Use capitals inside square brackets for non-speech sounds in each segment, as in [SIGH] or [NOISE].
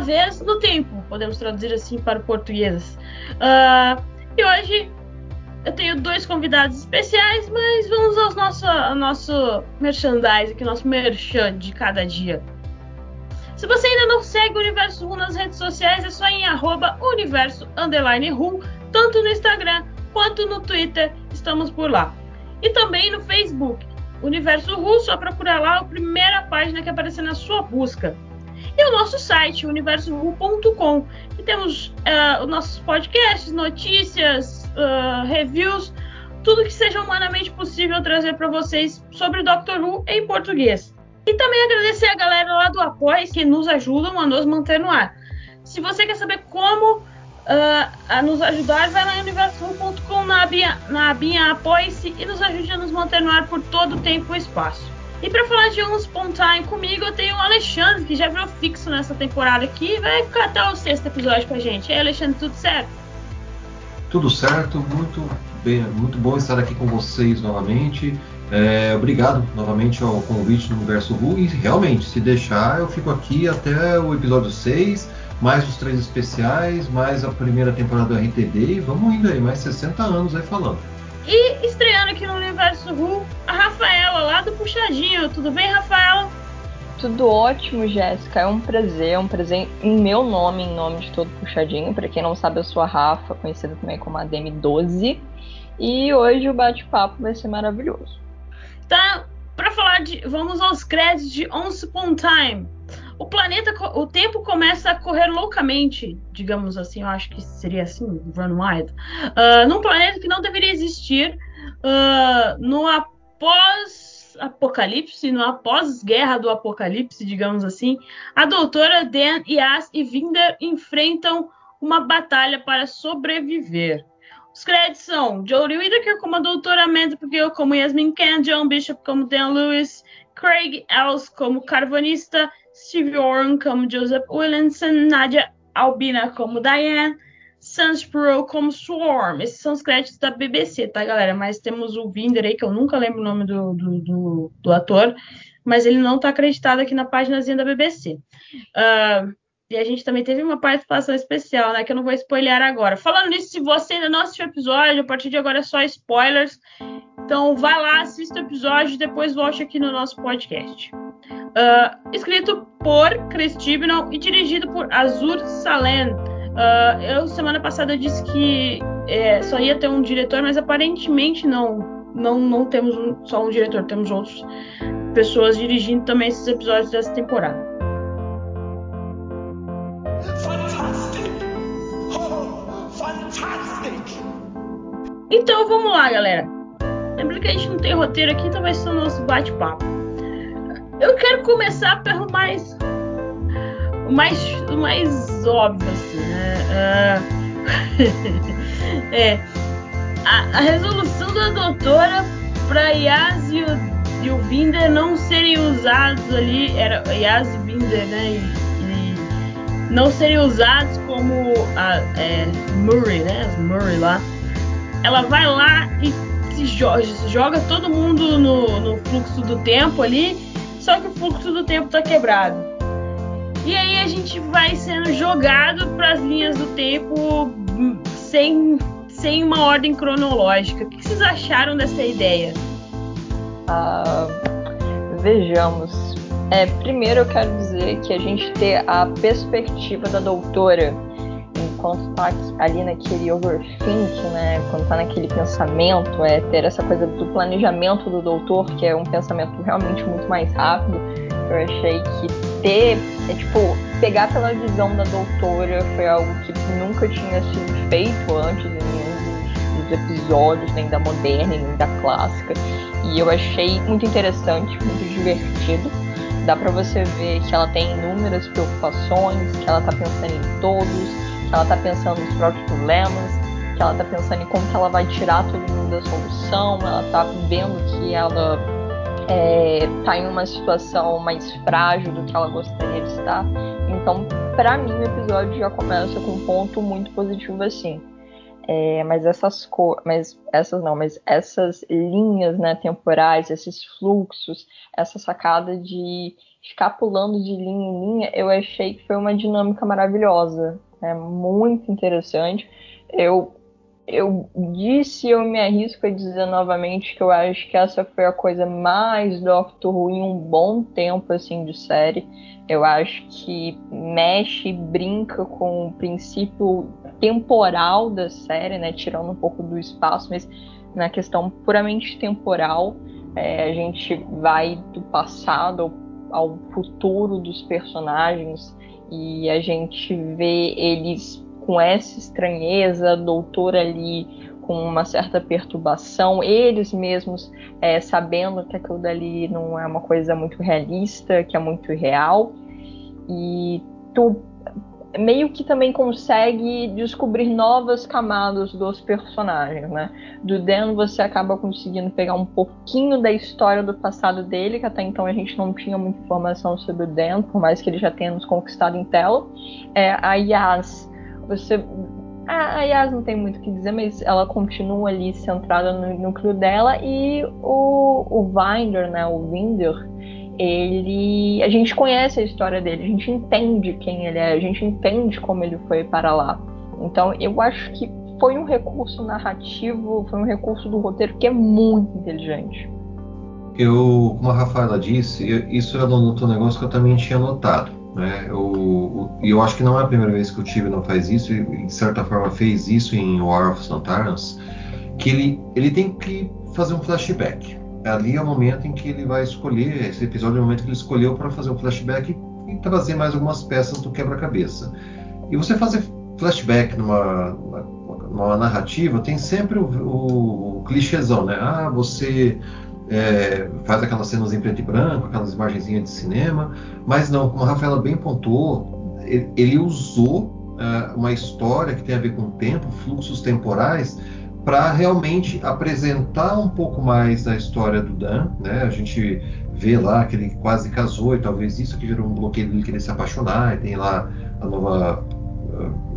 Vez no tempo, podemos traduzir assim para o português. Ah, e hoje eu tenho dois convidados especiais, mas vamos ao nosso, ao nosso merchandise, aqui, nosso merchan de cada dia. Se você ainda não segue o Universo Ru nas redes sociais, é só em arroba universo Ru, tanto no Instagram quanto no Twitter, estamos por lá. E também no Facebook, Universo Ru, só procurar lá a primeira página que aparecer na sua busca. E o nosso site, universoru.com, que temos uh, os nossos podcasts, notícias, uh, reviews, tudo que seja humanamente possível trazer para vocês sobre Doctor Who em português. E também agradecer a galera lá do Apoia que nos ajudam a nos manter no ar. Se você quer saber como uh, a nos ajudar, vai lá em universo.com na abinha, na abinha Apoie-se e nos ajude a nos manter no ar por todo o tempo e espaço. E para falar de um Time comigo, eu tenho o Alexandre, que já virou fixo nessa temporada aqui e vai ficar até o sexto episódio com a gente. E aí, Alexandre, tudo certo? Tudo certo, muito bem, muito bom estar aqui com vocês novamente. É, obrigado novamente ao convite do Universo Ru e realmente, se deixar, eu fico aqui até o episódio 6, mais os três especiais, mais a primeira temporada do RTD e vamos indo aí, mais 60 anos aí falando. E estreando aqui no Universo Ru, a Rafaela lá do Puxadinho. Tudo bem, Rafaela? Tudo ótimo, Jéssica. É um prazer, é um prazer em meu nome, em nome de todo Puxadinho. Para quem não sabe, eu sou a Rafa, conhecida também como a DM12. E hoje o bate-papo vai ser maravilhoso. Tá, para falar de, vamos aos créditos de Once Upon Time. O planeta, o tempo começa a correr loucamente, digamos assim, eu acho que seria assim, run wild, uh, num planeta que não deveria existir, uh, no após-apocalipse, no após-guerra do apocalipse, digamos assim, a doutora Dan, Yas e Vinder enfrentam uma batalha para sobreviver. Os créditos são Jodie Whittaker como a doutora Amanda Gill como Yasmin Khan, John Bishop como Dan Lewis, Craig Ells como carvanista, Steve Oren como Joseph Williamson, Nadia Albina como Diane, Spruill como Swarm. Esses são os créditos da BBC, tá, galera? Mas temos o Vinder aí, que eu nunca lembro o nome do, do, do, do ator, mas ele não tá acreditado aqui na páginazinha da BBC. Uh, e a gente também teve uma participação especial, né? Que eu não vou spoiler agora. Falando nisso, se você ainda não assistiu o episódio, a partir de agora é só spoilers. Então vá lá, assista o episódio e depois volte aqui no nosso podcast. Uh, escrito por Chris Chibnall e dirigido por Azur Salem. Uh, eu semana passada disse que é, só ia ter um diretor, mas aparentemente não. Não, não temos um, só um diretor, temos outras pessoas dirigindo também esses episódios dessa temporada. Então vamos lá, galera. Lembrando que a gente não tem roteiro aqui, então vai ser o nosso bate-papo. Eu quero começar pelo mais. Mais, mais óbvio, assim, né? Uh... [LAUGHS] é. A, a, resolução da doutora para Yas e o, e o Binder não serem usados ali. Era Yas e Binder, né? E não serem usados como a, é, Murray, né? As Murray lá ela vai lá e se joga, joga todo mundo no, no, fluxo do tempo ali, só que o fluxo do tempo tá quebrado. E aí a gente vai sendo jogado para as linhas do tempo sem, sem uma ordem cronológica. O que vocês acharam dessa ideia? Uh, vejamos. É, primeiro eu quero dizer que a gente ter a perspectiva da doutora enquanto tá ali naquele overthink, né, quando tá naquele pensamento, é ter essa coisa do planejamento do doutor, que é um pensamento realmente muito mais rápido. Eu achei que ter, é tipo, pegar pela visão da doutora foi algo que nunca tinha sido feito antes em nenhum dos episódios, nem da moderna, nem da clássica. E eu achei muito interessante, muito divertido. Dá para você ver que ela tem inúmeras preocupações, que ela tá pensando em todos, que ela está pensando nos próprios problemas, que ela está pensando em como que ela vai tirar todo mundo da solução, ela está vendo que ela está é, em uma situação mais frágil do que ela gostaria de estar. Então, para mim, o episódio já começa com um ponto muito positivo assim. É, mas essas cor, mas essas não, mas essas linhas, né, temporais, esses fluxos, essa sacada de ficar pulando de linha em linha, eu achei que foi uma dinâmica maravilhosa. É muito interessante. Eu, eu disse, eu me arrisco a dizer novamente que eu acho que essa foi a coisa mais Doctor Who em um bom tempo assim de série. Eu acho que mexe, brinca com o princípio temporal da série, né? Tirando um pouco do espaço, mas na questão puramente temporal, é, a gente vai do passado ao, ao futuro dos personagens e a gente vê eles com essa estranheza, doutor ali com uma certa perturbação, eles mesmos é, sabendo que aquilo dali não é uma coisa muito realista, que é muito real, e tu meio que também consegue descobrir novas camadas dos personagens, né? Do Dan você acaba conseguindo pegar um pouquinho da história do passado dele, que até então a gente não tinha muita informação sobre o Dan, por mais que ele já tenha nos conquistado em tela. É, a Yas, você a Yas não tem muito o que dizer, mas ela continua ali centrada no núcleo dela e o, o Vinder, né, o Vinder, ele a gente conhece a história dele, a gente entende quem ele é, a gente entende como ele foi para lá. Então eu acho que foi um recurso narrativo, foi um recurso do roteiro que é muito inteligente. Eu, como a Rafaela disse, eu, isso é um negócio que eu também tinha notado. Né? Eu, eu, eu acho que não é a primeira vez que o Tive não faz isso, e de certa forma fez isso em War of Santarans, que ele, ele tem que fazer um flashback ali é o momento em que ele vai escolher, esse episódio é o momento que ele escolheu para fazer um flashback e trazer mais algumas peças do quebra-cabeça. E você fazer flashback numa, numa narrativa tem sempre o, o, o clichêzão, né? Ah, você é, faz aquelas cenas em preto e branco, aquelas imagenzinhas de cinema, mas não, como a Rafaela bem pontuou, ele, ele usou uh, uma história que tem a ver com o tempo, fluxos temporais, para realmente apresentar um pouco mais da história do Dan, né? A gente vê lá que ele quase casou e talvez isso que gerou um bloqueio dele querer se apaixonar, e tem lá a nova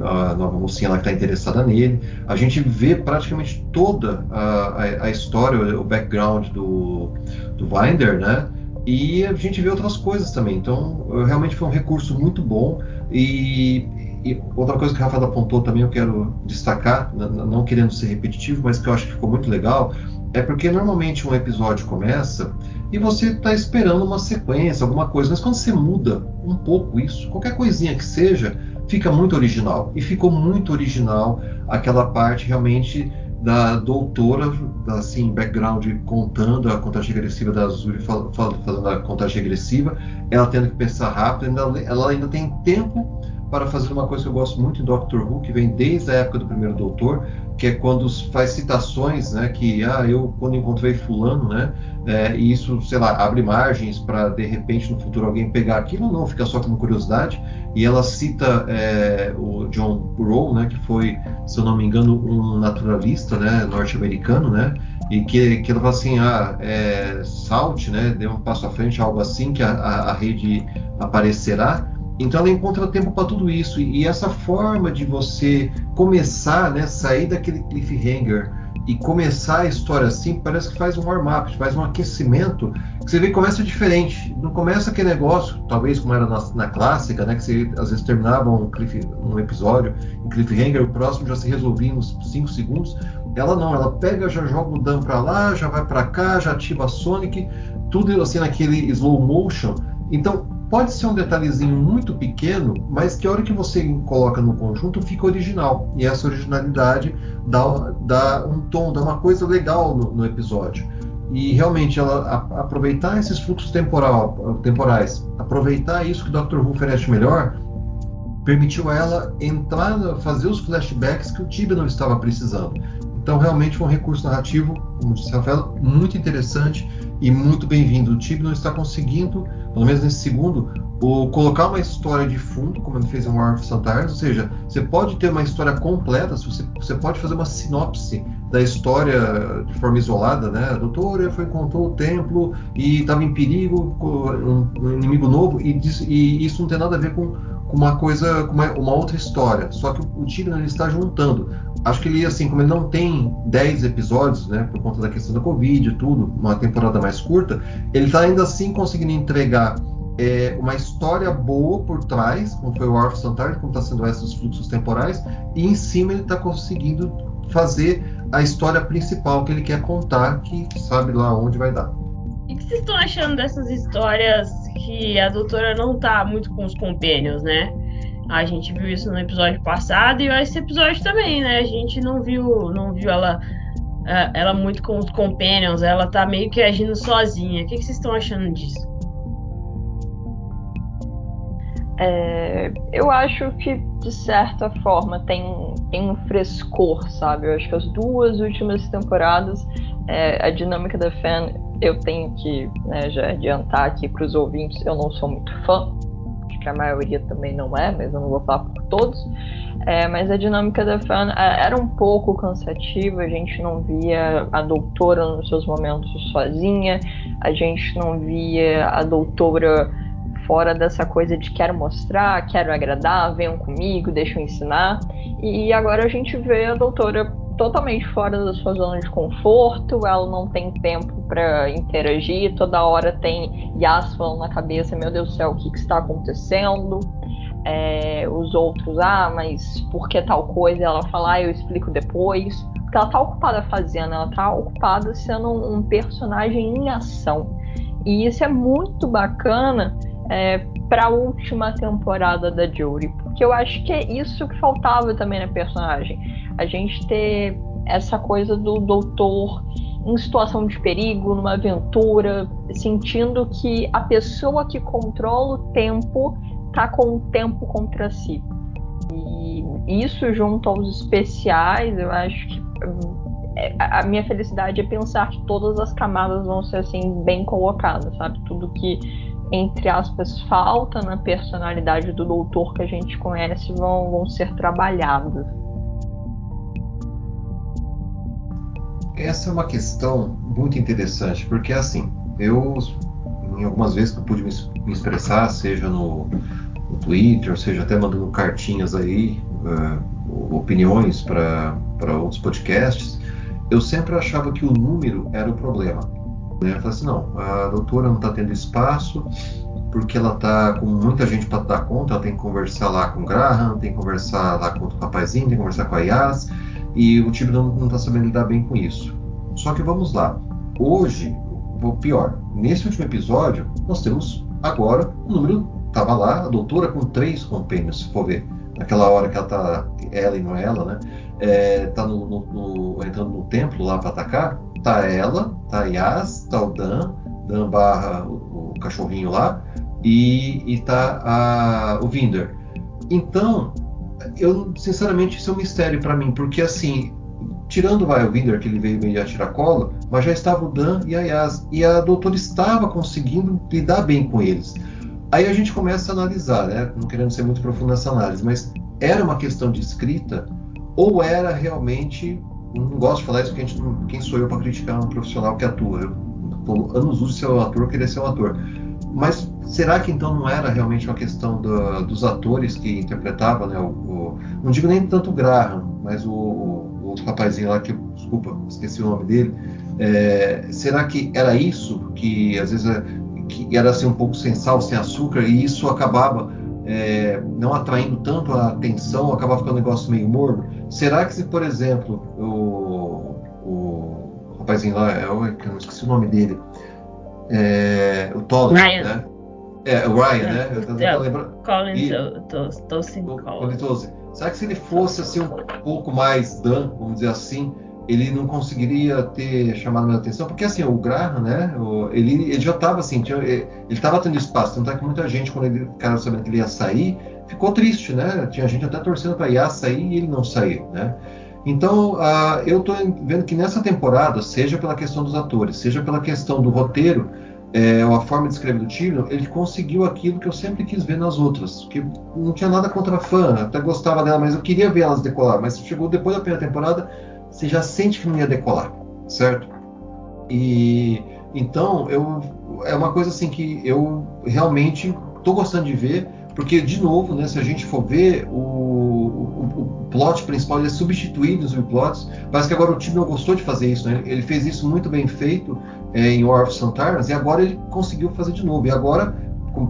a nova mocinha lá que está interessada nele. A gente vê praticamente toda a, a, a história, o background do, do Winder, né? E a gente vê outras coisas também. Então, realmente foi um recurso muito bom. E e outra coisa que a Rafaela apontou também, eu quero destacar, não querendo ser repetitivo, mas que eu acho que ficou muito legal, é porque normalmente um episódio começa e você está esperando uma sequência, alguma coisa, mas quando você muda um pouco isso, qualquer coisinha que seja, fica muito original. E ficou muito original aquela parte realmente da doutora, da, assim, background contando a contagem regressiva da Azul, fazendo a contagem regressiva, ela tendo que pensar rápido, ela ainda tem tempo para fazer uma coisa que eu gosto muito em Doctor Who, que vem desde a época do primeiro Doutor, que é quando faz citações, né, que ah, eu quando encontrei fulano, né, é, e isso, sei lá, abre margens para de repente no futuro alguém pegar aquilo, não fica só como curiosidade. E ela cita é, o John Burrow, né, que foi, se eu não me engano, um naturalista, né, norte-americano, né, e que, que ela fala assim, ah, é, Salt, né, dê um passo à frente, algo assim, que a, a, a rede aparecerá. Então ela encontra tempo para tudo isso e, essa forma de você começar, né, sair daquele cliffhanger e começar a história assim, parece que faz um warm-up, faz um aquecimento, que você vê que começa diferente. Não começa aquele negócio, talvez como era na, na clássica, né, que você às vezes terminava um, cliff, um episódio em cliffhanger, o próximo já se resolvia nos 5 segundos. Ela não, ela pega, já joga o Dan para lá, já vai para cá, já ativa a Sonic, tudo assim naquele slow motion. Então, pode ser um detalhezinho muito pequeno, mas que a hora que você coloca no conjunto fica original. E essa originalidade dá, dá um tom, dá uma coisa legal no, no episódio. E realmente ela a, aproveitar esses fluxos temporal, temporais, aproveitar isso que o Dr. Who oferece melhor, permitiu a ela entrar, fazer os flashbacks que o Tibia não estava precisando. Então, realmente foi um recurso narrativo, como disse Rafael, muito interessante e muito bem-vindo. O Tibia não está conseguindo pelo menos nesse segundo, o colocar uma história de fundo, como ele fez em War of Santares, ou seja, você pode ter uma história completa, você, você pode fazer uma sinopse da história de forma isolada, né? A doutora foi encontrou o templo e estava em perigo, um, um inimigo novo, e, e, isso não tem nada a ver com, uma coisa, com uma, uma, outra história. Só que o, o ele está juntando. Acho que ele, assim, como ele não tem 10 episódios, né, por conta da questão da Covid e tudo, uma temporada mais curta, ele está ainda assim conseguindo entregar é, uma história boa por trás, como foi o of Santar, como está sendo esses fluxos temporais, e em cima ele está conseguindo fazer a história principal que ele quer contar, que sabe lá onde vai dar. E o que vocês estão achando dessas histórias que a doutora não tá muito com os compênios, né? A gente viu isso no episódio passado e esse episódio também, né? A gente não viu, não viu ela, é, ela muito com os companions, ela tá meio que agindo sozinha. O que, vocês estão achando disso? É, eu acho que de certa forma tem, tem um frescor, sabe? Eu acho que as duas últimas temporadas, é, a dinâmica da fan, eu tenho que né, já adiantar aqui para os ouvintes, eu não sou muito fã, que a maioria também não é, mas eu não vou falar por todos. É, mas a dinâmica da fan é, era um pouco cansativa, a gente não via a doutora nos seus momentos sozinha, a gente não via a doutora fora dessa coisa de quero mostrar, quero agradar, venham comigo, deixa eu ensinar. E agora a gente vê a doutora totalmente fora da sua zona de conforto, ela não tem tempo para interagir, toda hora tem Yas falando na cabeça, meu Deus do céu, o que, que está acontecendo? É, os outros, ah, mas por que tal coisa? Ela fala, ah, eu explico depois. Porque ela tá ocupada fazendo, ela tá ocupada sendo um personagem em ação. E isso é muito bacana é, para a última temporada da Jory, porque eu acho que é isso que faltava também na personagem. A gente ter essa coisa do doutor em situação de perigo, numa aventura, sentindo que a pessoa que controla o tempo tá com o tempo contra si. E isso junto aos especiais, eu acho que é, a minha felicidade é pensar que todas as camadas vão ser assim bem colocadas, sabe? Tudo que entre aspas, falta na personalidade do doutor que a gente conhece vão, vão ser trabalhados. Essa é uma questão muito interessante, porque assim, eu em algumas vezes que eu pude me, expressar, seja no, no Twitter, seja até mandando cartinhas aí, uh, opiniões para outros podcasts, eu sempre achava que o número era o problema né? Fala assim, não, a doutora não está tendo espaço porque ela está com muita gente para dar conta, ela tem que conversar lá com o Graham, tem que conversar lá com o rapazinho, tem que conversar com a Yas, e o time não está sabendo lidar bem com isso. Só que vamos lá, hoje, ou pior, nesse último episódio, nós temos agora o um número, estava lá, a doutora com três compênios, se for ver, naquela hora que ela está, ela e não é ela, né, é, tá no, no, no, entrando no templo lá para atacar, tá ela, tá Yas, tá o Dan, Dan barra o, o cachorrinho lá, e, e tá a, o Vinder. Então, eu sinceramente isso é um mistério para mim, porque assim, tirando vai, o Vinder, que ele veio meio a tiracolo, mas já estava o Dan e a Yas, e a doutora estava conseguindo lidar bem com eles. Aí a gente começa a analisar, né? não querendo ser muito profundo nessa análise, mas era uma questão de escrita ou era realmente não gosto de falar isso porque a gente não, quem sou eu para criticar um profissional que atua? Eu tô anos uso de ser um ator, querer ser um ator. Mas será que então não era realmente uma questão do, dos atores que interpretavam, né? O, o, não digo nem tanto o Graham, mas o, o outro rapazinho lá que desculpa, esqueci o nome dele. É, será que era isso que às vezes é, que era assim um pouco sem sal, sem açúcar e isso acabava é, não atraindo tanto a atenção, acabava ficando um negócio meio morno? Será que se, por exemplo, o, o rapazinho lá, é, eu não esqueci o nome dele, é, o Todd, né? É, o Ryan, né? Eu tô tentando lembrar. Colin Tosin Colin Será que se ele fosse assim um pouco mais Dan, vamos dizer assim, ele não conseguiria ter chamado mais atenção? Porque assim, o Graham, né? Ele, ele já estava assim, tinha, ele estava tendo espaço, tanto é que muita gente, quando ele cara sabendo que ele ia sair, ficou triste, né? Tinha gente até torcendo para Iá sair e ele não sair, né? Então, uh, eu estou vendo que nessa temporada, seja pela questão dos atores, seja pela questão do roteiro, é, ou a forma de escrever do Tyrion, ele conseguiu aquilo que eu sempre quis ver nas outras. Que não tinha nada contra a fã, até gostava dela, mas eu queria ver elas decolar. Mas chegou depois da primeira temporada, você já sente que não ia decolar, certo? E então eu é uma coisa assim que eu realmente estou gostando de ver porque, de novo, né, se a gente for ver, o, o, o plot principal ele é substituído nos subplots. Parece que agora o time não gostou de fazer isso. Né? Ele fez isso muito bem feito é, em War of Santarnas e agora ele conseguiu fazer de novo. E agora,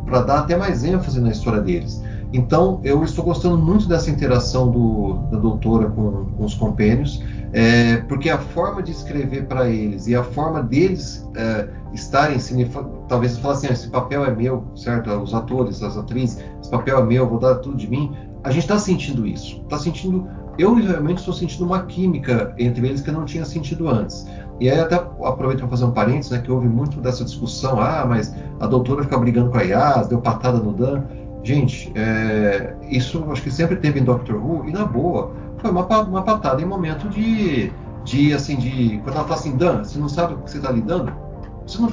para dar até mais ênfase na história deles. Então, eu estou gostando muito dessa interação do, da doutora com, com os compênios, é, porque a forma de escrever para eles e a forma deles é, estarem, talvez falar assim, ah, esse papel é meu, certo? Os atores, as atrizes, esse papel é meu, vou dar tudo de mim. A gente está sentindo isso, está sentindo. Eu realmente estou sentindo uma química entre eles que eu não tinha sentido antes. E aí até aproveito para fazer um parênteses, né, que houve muito dessa discussão, ah, mas a doutora fica brigando com a Yas, deu patada no Dan. Gente, é, isso acho que sempre teve em Doctor Who, e na boa, foi uma, uma patada em momento de, de, assim, de. Quando ela fala assim, Dan, você não sabe o que você está lidando? Você não,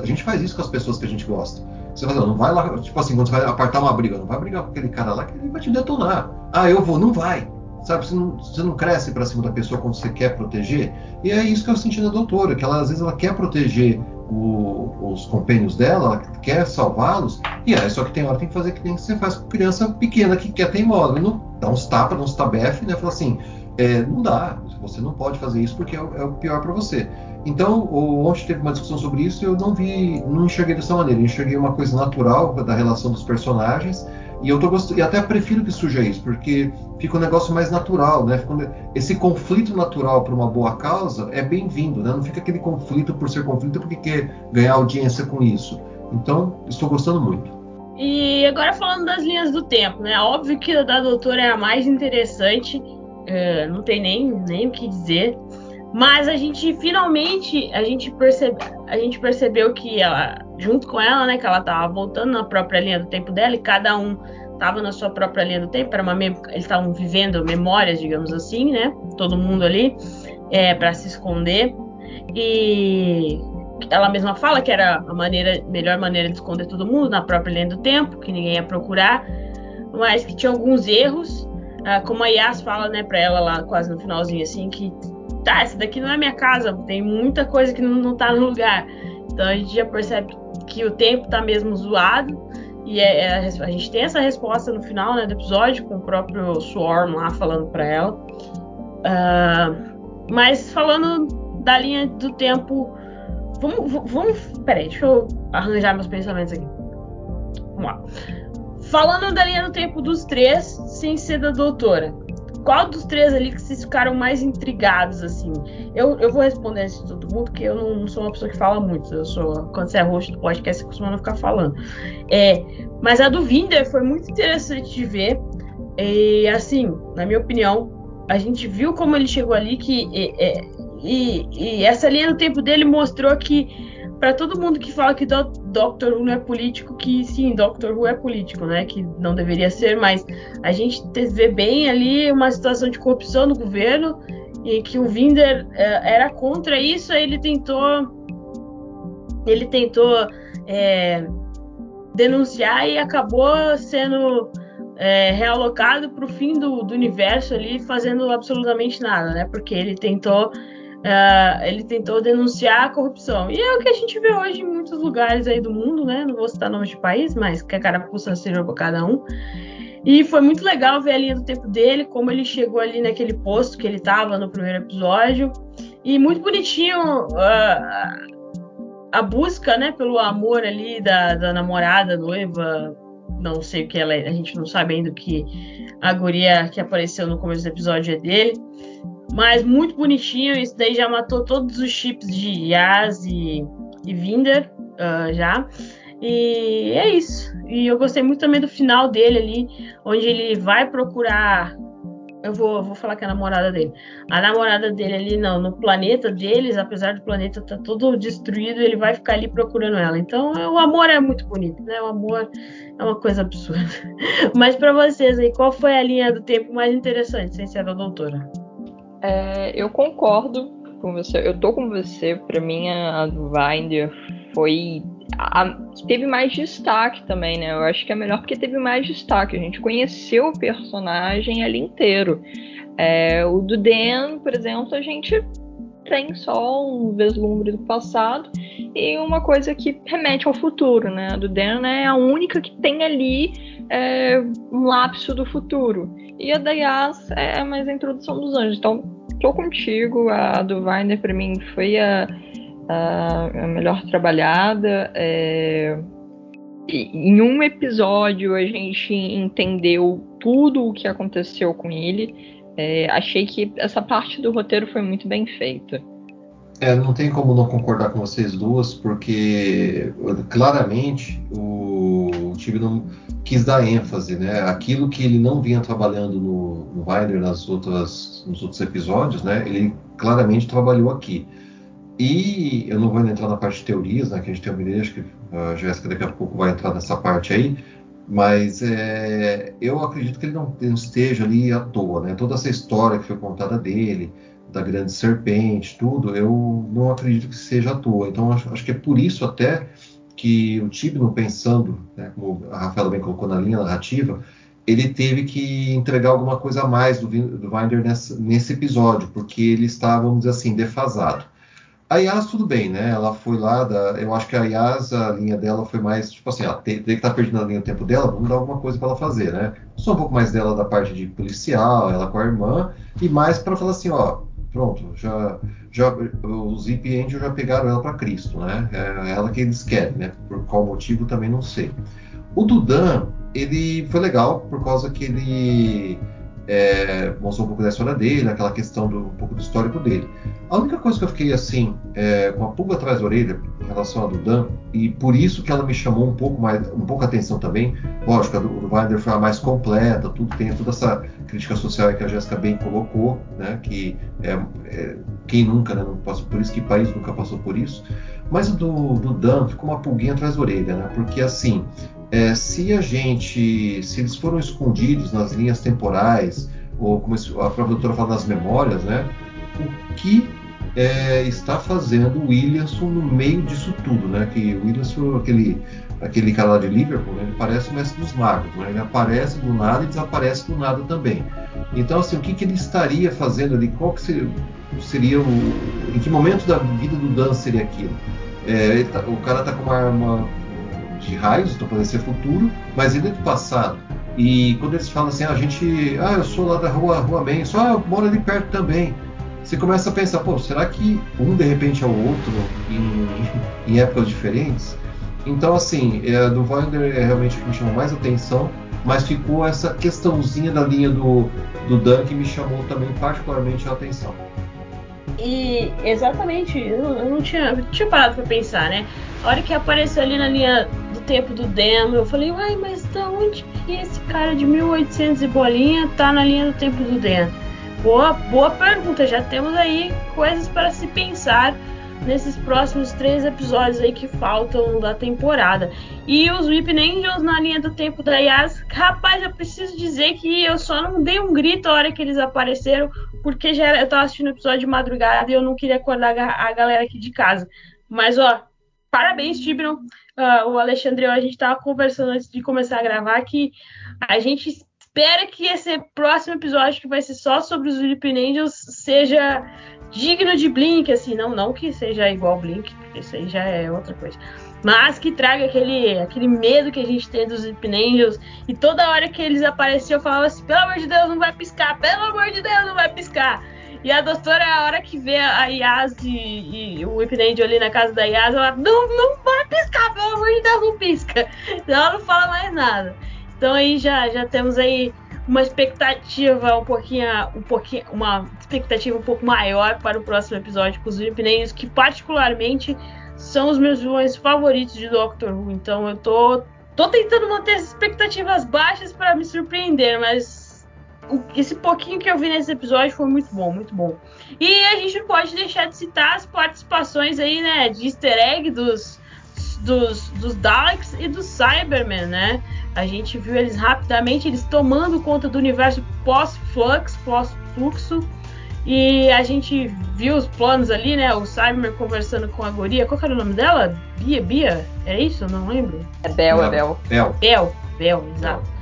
a gente faz isso com as pessoas que a gente gosta. Você fala, não vai lá, tipo assim, quando você vai apartar uma briga, não vai brigar com aquele cara lá que ele vai te detonar. Ah, eu vou, não vai. Sabe, você não, você não cresce para cima da pessoa quando você quer proteger. E é isso que eu senti na doutora, que ela às vezes ela quer proteger o, os compênios dela, ela quer salvá-los, e aí só que tem hora que tem que fazer que nem você faz com criança pequena que quer teimosa, não dá uns tapas, dá uns tabefe, né? Fala assim, é, não dá, você não pode fazer isso porque é, é o pior para você. Então, ontem teve uma discussão sobre isso e eu não vi, não enxerguei dessa maneira, eu enxerguei uma coisa natural da relação dos personagens e eu tô e até prefiro que surja isso, porque fica um negócio mais natural, né? esse conflito natural para uma boa causa é bem-vindo, né? Não fica aquele conflito por ser conflito porque quer ganhar audiência com isso. Então, estou gostando muito. E agora falando das linhas do tempo, né? Óbvio que a da doutora é a mais interessante, é, não tem nem, nem o que dizer. Mas a gente finalmente a gente, percebe, a gente percebeu que ela, junto com ela, né, que ela tava voltando na própria linha do tempo dela e cada um tava na sua própria linha do tempo, era uma eles estavam vivendo memórias, digamos assim, né? Todo mundo ali é, para se esconder. E ela mesma fala que era a maneira, melhor maneira de esconder todo mundo na própria linha do tempo, que ninguém ia procurar, mas que tinha alguns erros, ah, como a Yas fala, né, para ela lá quase no finalzinho assim, que tá, essa daqui não é minha casa, tem muita coisa que não, não tá no lugar. Então a gente já percebe que o tempo tá mesmo zoado. E é, é, a gente tem essa resposta no final né, do episódio, com o próprio Swarm lá falando para ela. Uh, mas falando da linha do tempo. Vamos, vamos. Peraí, deixa eu arranjar meus pensamentos aqui. Vamos lá. Falando da linha do tempo dos três, sem ser da doutora qual dos três ali que vocês ficaram mais intrigados, assim? Eu, eu vou responder isso de todo mundo, porque eu não, não, sou uma pessoa que fala muito. Eu sou, quando você é host do podcast, você costuma não ficar falando. É, mas a do Vinder foi muito interessante de ver. E, assim, na minha opinião, a gente viu como ele chegou ali, que e, e, e essa linha do tempo dele mostrou que para todo mundo que fala que do Doctor Who não é político, que sim, Doctor Who é político, né? Que não deveria ser, mas a gente vê bem ali uma situação de corrupção no governo e que o Vinder é, era contra isso, aí ele tentou ele tentou é, denunciar e acabou sendo é, realocado para o fim do, do universo ali, fazendo absolutamente nada, né? Porque ele tentou Uh, ele tentou denunciar a corrupção. E é o que a gente vê hoje em muitos lugares aí do mundo, né? Não vou citar nomes de país, mas que a carapuça seja para cada um. E foi muito legal ver a linha do tempo dele, como ele chegou ali naquele posto que ele estava no primeiro episódio. E muito bonitinho uh, a busca, né, pelo amor ali da, da namorada, noiva, não sei o que ela é, a gente não sabe ainda o que a guria que apareceu no começo do episódio é dele. Mas muito bonitinho, isso daí já matou todos os chips de Yas e, e Vinder uh, já. E é isso. E eu gostei muito também do final dele ali, onde ele vai procurar eu vou, vou falar que é a namorada dele. A namorada dele ali não, no planeta deles, apesar do planeta estar tá todo destruído, ele vai ficar ali procurando ela. Então, é, o amor é muito bonito, né? O amor é uma coisa absurda. [LAUGHS] Mas para vocês aí, qual foi a linha do tempo mais interessante, sem ser da doutora? É, eu concordo com você. Eu tô com você. Para mim, a do Winder foi a, teve mais destaque também, né? Eu acho que é melhor porque teve mais destaque. A gente conheceu o personagem ali inteiro. É, o do Dan, por exemplo, a gente tem só um vislumbre do passado e uma coisa que remete ao futuro, né? A do Dan é a única que tem ali é, um lapso do futuro. E a da Yas é mais a introdução dos anjos. Então, tô contigo. A do Weiner, para mim, foi a a melhor trabalhada. É... Em um episódio a gente entendeu tudo o que aconteceu com ele. É, achei que essa parte do roteiro foi muito bem feita. É, não tem como não concordar com vocês duas, porque claramente o time não quis dar ênfase, né? Aquilo que ele não vinha trabalhando no, no nas outras, nos outros episódios, né? Ele claramente trabalhou aqui. E eu não vou entrar na parte de teorias, né, que a gente tem uma ideia, acho que a Jéssica daqui a pouco vai entrar nessa parte aí, mas é, eu acredito que ele não, não, esteja ali à toa. Né? Toda essa história que foi contada dele, da grande serpente, tudo, eu não acredito que seja à toa. Então acho, acho que é por isso até que o Tibno, pensando, né, como a Rafaela bem colocou na linha narrativa, ele teve que entregar alguma coisa a mais do, do Winder nesse, nesse episódio, porque ele estava, vamos dizer assim, defasado. A Yas, tudo bem, né? Ela foi lá, da, eu acho que a Yas, a linha dela foi mais, tipo assim, ela tem, tem que estar tá perdendo a linha do tempo dela, vamos dar alguma coisa para ela fazer, né? Só um pouco mais dela da parte de policial, ela com a irmã, e mais para falar assim, ó, pronto, já, já os Zip Angel já pegaram ela para Cristo, né? É ela que eles querem, né? Por qual motivo também não sei. O Dudan, ele foi legal por causa que ele é, mostrou um pouco da história dele, aquela questão do um pouco do histórico dele. A única coisa que eu fiquei assim, é, com a pulga atrás da orelha em relação a Dudan, e por isso que ela me chamou um pouco mais, um pouco a atenção também, lógico, a do, do Wilder foi a mais completa, tudo tem toda essa crítica social que a Jéssica bem colocou, né, que é, é, quem nunca, né, não passou por isso, que país nunca passou por isso, mas do, do Dan ficou uma pulguinha atrás da orelha, né, porque assim, é, se a gente, se eles foram escondidos nas linhas temporais, ou como a própria doutora fala nas memórias, né? O que é, está fazendo o Williamson no meio disso tudo, né? Que o Williamson, aquele, aquele cara lá de Liverpool, né? ele parece o mestre dos magos, né? Ele aparece do nada e desaparece do nada também. Então, assim, o que, que ele estaria fazendo ali? Qual que seria, seria o, em que momento da vida do Dan seria aquilo? É, tá, o cara tá com uma arma de raios, então pode ser futuro, mas ele é do passado. E quando eles falam assim, ah, a gente, ah, eu sou lá da rua, rua bem, só ah, eu moro ali perto também. Você começa a pensar, pô, será que um de repente é o outro em, em épocas diferentes? Então, assim, é, do Wilder é realmente o que me chamou mais atenção, mas ficou essa questãozinha da linha do, do Dan que me chamou também particularmente a atenção. E exatamente, eu eu não tinha, tinha parado pra pensar, né? A hora que apareceu ali na linha do tempo do Demo, eu falei, uai, mas da onde que esse cara de 1800 e bolinha tá na linha do tempo do Demo? Boa, boa pergunta, já temos aí coisas para se pensar nesses próximos três episódios aí que faltam da temporada. E os Whip Angels na linha do tempo da Yas, rapaz, eu preciso dizer que eu só não dei um grito a hora que eles apareceram, porque já eu tava assistindo o episódio de madrugada e eu não queria acordar a galera aqui de casa. Mas, ó, parabéns, Tibron. Uh, o Alexandre, a gente tava conversando antes de começar a gravar que a gente espera que esse próximo episódio, que vai ser só sobre os Philippine Angels, seja digno de Blink, assim, não, não que seja igual Blink, porque isso aí já é outra coisa. mas que traga aquele, aquele medo que a gente tem dos Sleep Angels. E toda hora que eles apareciam, eu falava assim: pelo amor de Deus, não vai piscar, pelo amor de Deus, não vai piscar. E a doutora, a hora que vê a Yas e, e o Whipnade ali na casa da Yas, ela não, não vai piscar, pelo amor de Deus, não pisca. [LAUGHS] Ela não fala mais nada. Então aí já, já temos aí uma expectativa um pouquinho, um pouquinho, uma expectativa um pouco maior para o próximo episódio com os Whipnades, que particularmente são os meus vilões favoritos de Doctor Who. Então eu tô, tô tentando manter as expectativas baixas para me surpreender, mas esse pouquinho que eu vi nesse episódio foi muito bom, muito bom. E a gente não pode deixar de citar as participações aí, né, de easter egg dos, dos, dos Daleks e dos Cybermen, né? A gente viu eles rapidamente, eles tomando conta do universo pós-flux, pós-fluxo. E a gente viu os planos ali, né? O Cyberman conversando com a Goria. Qual era o nome dela? Bia, Bia? É isso? Eu não lembro. É Bel, é Bel. Bel, Bel, Bel exato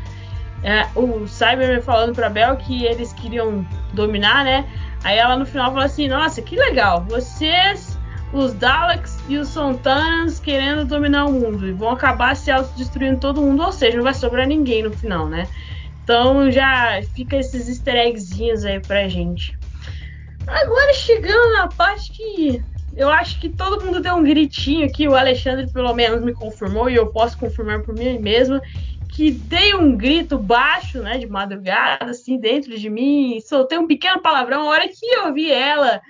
é, o Cyberman falando pra Bel que eles queriam dominar, né? Aí ela no final fala assim: Nossa, que legal, vocês, os Daleks e os Sontanas querendo dominar o mundo e vão acabar se autodestruindo todo mundo, ou seja, não vai sobrar ninguém no final, né? Então já fica esses easter eggzinhos aí pra gente. Agora chegando na parte que eu acho que todo mundo deu um gritinho aqui, o Alexandre pelo menos me confirmou e eu posso confirmar por mim mesma que dei um grito baixo, né, de madrugada, assim, dentro de mim, soltei um pequeno palavrão. A hora que eu vi ela,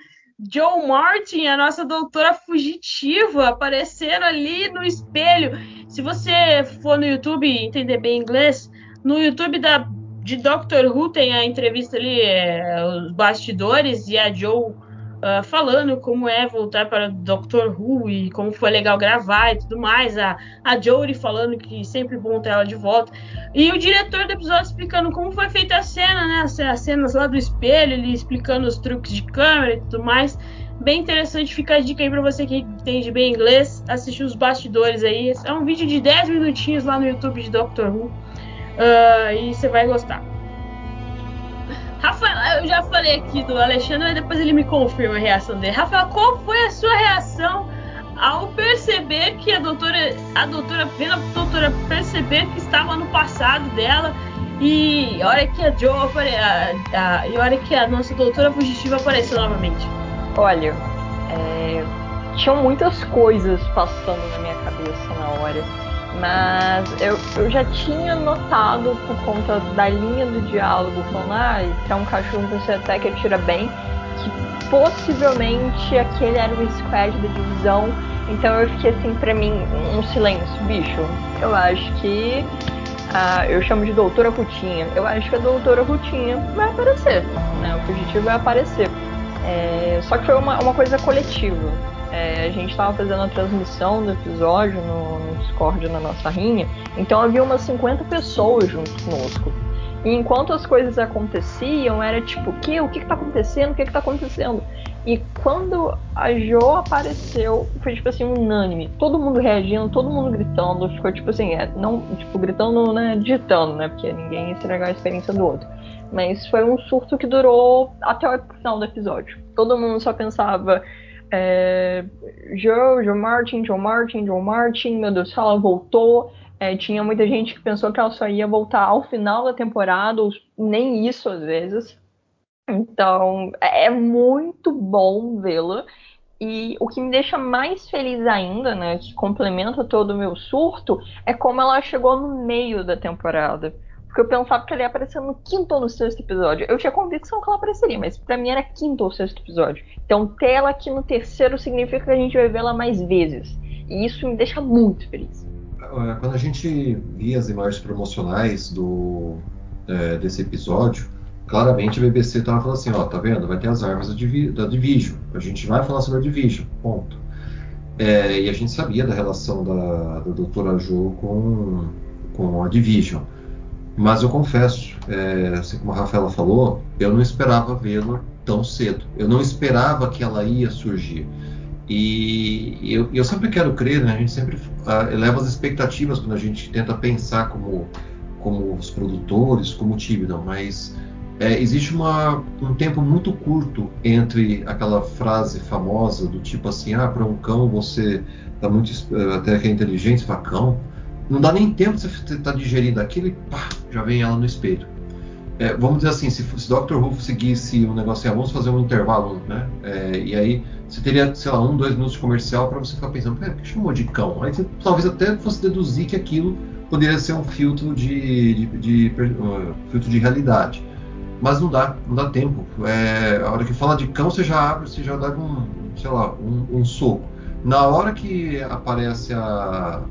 Joe Martin, a nossa doutora fugitiva, aparecendo ali no espelho. Se você for no YouTube entender bem inglês, no YouTube da, de Doctor Who tem a entrevista ali, é, os bastidores, e a Joe uh, falando como é voltar para Doctor Who e como foi legal gravar e tudo mais. A, a Jodie falando que sempre bom ter ela de volta. E o diretor do episódio explicando como foi feita a cena, né? As, as cenas lá do espelho, ele explicando os truques de câmera e tudo mais. Bem interessante, fica a dica aí para você que entende bem inglês, assistir os bastidores aí. É um vídeo de 10 minutinhos lá no YouTube de Doctor Who. Uh, e você vai gostar. Rafael, eu já falei aqui do Alexandre, mas depois ele me confirma a reação dele. Rafael, qual foi a sua reação ao perceber que a doutora, a doutora, vendo a doutora perceber que estava no passado dela e a hora que a Joe a, a, e a hora que a nossa doutora fugitiva apareceu novamente? Olha, é, tinham muitas coisas passando na minha cabeça na hora mas eu, eu já tinha notado por conta da linha do diálogo falando, ah, é um cachorro que você até que atira bem, que possivelmente aquele era o squad da divisão. Então eu fiquei assim, pra mim, um silêncio, bicho. Eu acho que. Ah, eu chamo de Doutora Rutinha. Eu acho que a Doutora Rutinha vai aparecer. Né? O fugitivo vai aparecer. É, só que foi uma, uma coisa coletiva. É, a gente estava fazendo a transmissão do episódio no, no, Discord na nossa rinha, então havia umas 50 pessoas junto conosco. E enquanto as coisas aconteciam, era tipo, o que? O que está acontecendo? O que está acontecendo? E quando a Jo apareceu, foi tipo assim, unânime. Todo mundo reagindo, todo mundo gritando. Ficou tipo assim, é, não, tipo, gritando, né, digitando, né? Porque ninguém ia estragar a experiência do outro. Mas foi um surto que durou até o final do episódio. Todo mundo só pensava, é, Joe, Joe Martin, Joe Martin, Joe Martin, meu Deus, ela voltou. É, tinha muita gente que pensou que ela só ia voltar ao final da temporada, ou nem isso às vezes. Então, é, é muito bom vê-la. E o que me deixa mais feliz ainda, né, que complementa todo o meu surto, é como ela chegou no meio da temporada. Porque eu pensava que ela ia aparecer no quinto ou no sexto episódio. Eu tinha convicção que ela apareceria, mas para mim era quinto ou sexto episódio. Então ter ela aqui no terceiro significa que a gente vai vê-la mais vezes. E isso me deixa muito feliz. Quando a gente via as imagens promocionais do, é, desse episódio, claramente a BBC estava falando assim, ó, tá vendo? Vai ter as armas da, Divi da Division. A gente vai falar sobre a Division, ponto. É, e a gente sabia da relação da, da Doutora Jo com, com a Division. Mas eu confesso, é, assim como a Rafaela falou, eu não esperava vê-la tão cedo. Eu não esperava que ela ia surgir. E eu, eu sempre quero crer, né? A gente sempre uh, eleva as expectativas quando a gente tenta pensar como, como os produtores, como o Tibidon, mas é, existe uma, um tempo muito curto entre aquela frase famosa do tipo assim, ah, para um cão você tá muito até que é inteligente, você fala cão, não dá nem tempo de você estar tá digerindo aquilo e pá, já vem ela no espelho. É, vamos dizer assim, se, se Dr. Who seguisse um negócio assim, ah, vamos fazer um intervalo, né? É, e aí você teria, sei lá, um, dois minutos de comercial para você ficar pensando, pera, que chamou de cão? Aí você talvez até fosse deduzir que aquilo poderia ser um filtro de, de, de, de uh, filtro de realidade. Mas não dá, não dá tempo. É, a hora que fala de cão, você já abre, você já dá um, sei lá, um, um soco. Na hora que aparece a,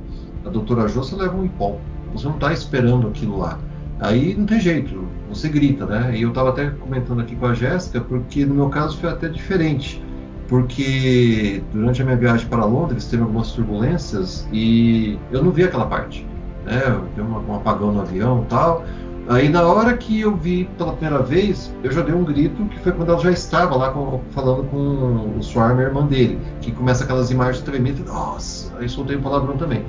a doutora Jô, você leva um pão. Você não está esperando aquilo lá. Aí não tem jeito, você grita, né? E eu estava até comentando aqui com a Jéssica, porque no meu caso foi até diferente. Porque durante a minha viagem para Londres teve algumas turbulências e eu não vi aquela parte. Né? Deu um apagão no avião e tal. Aí na hora que eu vi pela primeira vez, eu já dei um grito, que foi quando ela já estava lá com, falando com o Swarm, irmã dele, que começa aquelas imagens tremendo, nossa, aí soltei um palavrão também.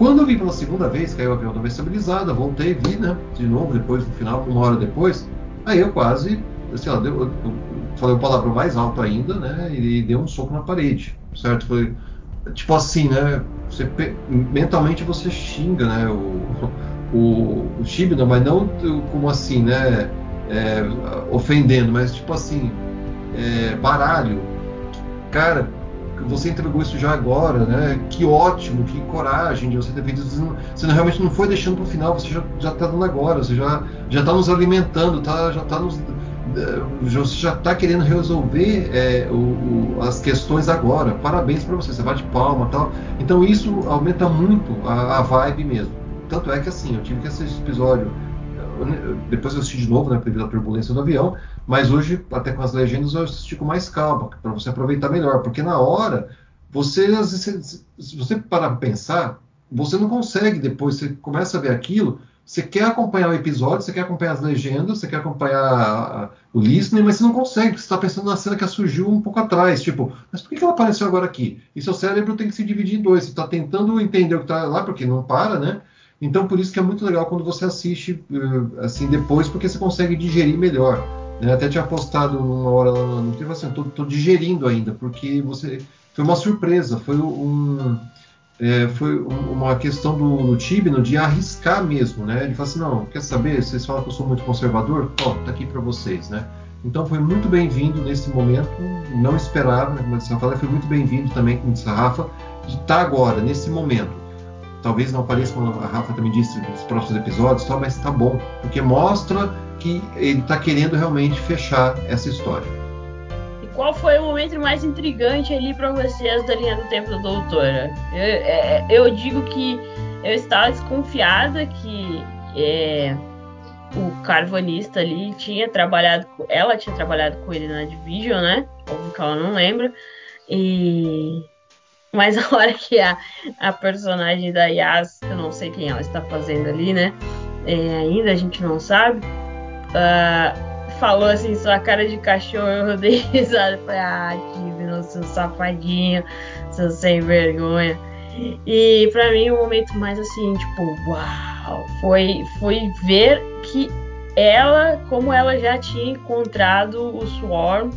Quando eu vi pela segunda vez, caiu o avião estava estabilizado, voltei, vi, né, de novo, depois, no final, uma hora depois, aí eu quase, sei lá, deu, eu, falei o palavrão mais alto ainda, né, e dei um soco na parede, certo? Foi, tipo assim, né, você, mentalmente você xinga, né, o o, o Shibna, mas não como assim, né? É, ofendendo, mas tipo assim, é, baralho. Cara, você entregou isso já agora, né? Que ótimo, que coragem de você ter feito isso. Você não, realmente não foi deixando para o final, você já, já tá dando agora, você já, já tá nos alimentando, tá, já tá nos. É, você já está querendo resolver é, o, o, as questões agora. Parabéns para você, você vai de palma tal. Então isso aumenta muito a, a vibe mesmo. Tanto é que assim, eu tive que assistir esse episódio. Depois eu assisti de novo, né, devido à turbulência do avião, mas hoje, até com as legendas, eu assisti com mais calma, para você aproveitar melhor, porque na hora, você, se você parar para pensar, você não consegue depois, você começa a ver aquilo, você quer acompanhar o episódio, você quer acompanhar as legendas, você quer acompanhar o listening, mas você não consegue, você está pensando na cena que surgiu um pouco atrás. Tipo, mas por que ela apareceu agora aqui? E seu cérebro tem que se dividir em dois. Você está tentando entender o que está lá, porque não para, né? Então, por isso que é muito legal quando você assiste uh, assim depois, porque você consegue digerir melhor. Até tinha postado numa hora lá no tempo assim, tô, tô, digerindo ainda, porque você foi uma surpresa, foi um é, foi uma questão do, do Tibno de arriscar mesmo, né? Ele falou assim, não, quer saber? Vocês falam que eu sou muito conservador, ó, tá aqui para vocês, né? Então foi muito bem-vindo nesse momento, não esperava, né? como eu falei, foi muito bem-vindo também, como disse a Rafa, de estar tá agora, nesse momento talvez não apareça, como a Rafa também disse, nos próximos episódios, tal, mas tá bom, porque mostra que ele está querendo realmente fechar essa história. E qual foi o momento mais intrigante ali para vocês da linha do tempo da doutora? Eu, é, eu digo que eu estava desconfiada que é, o carvanista ali tinha trabalhado, ela tinha trabalhado com ele na Division, né? Óbvio que ela não lembra. E mas a hora que a, a personagem da Yas, eu não sei quem ela está fazendo ali, né? É, ainda a gente não sabe. Uh, falou assim, sua cara de cachorro, eu dei [LAUGHS] risada. Falei, ah, Divino, seu safadinho, seu sem vergonha. E para mim o momento mais assim, tipo, uau, foi, foi ver que ela, como ela já tinha encontrado o Swarm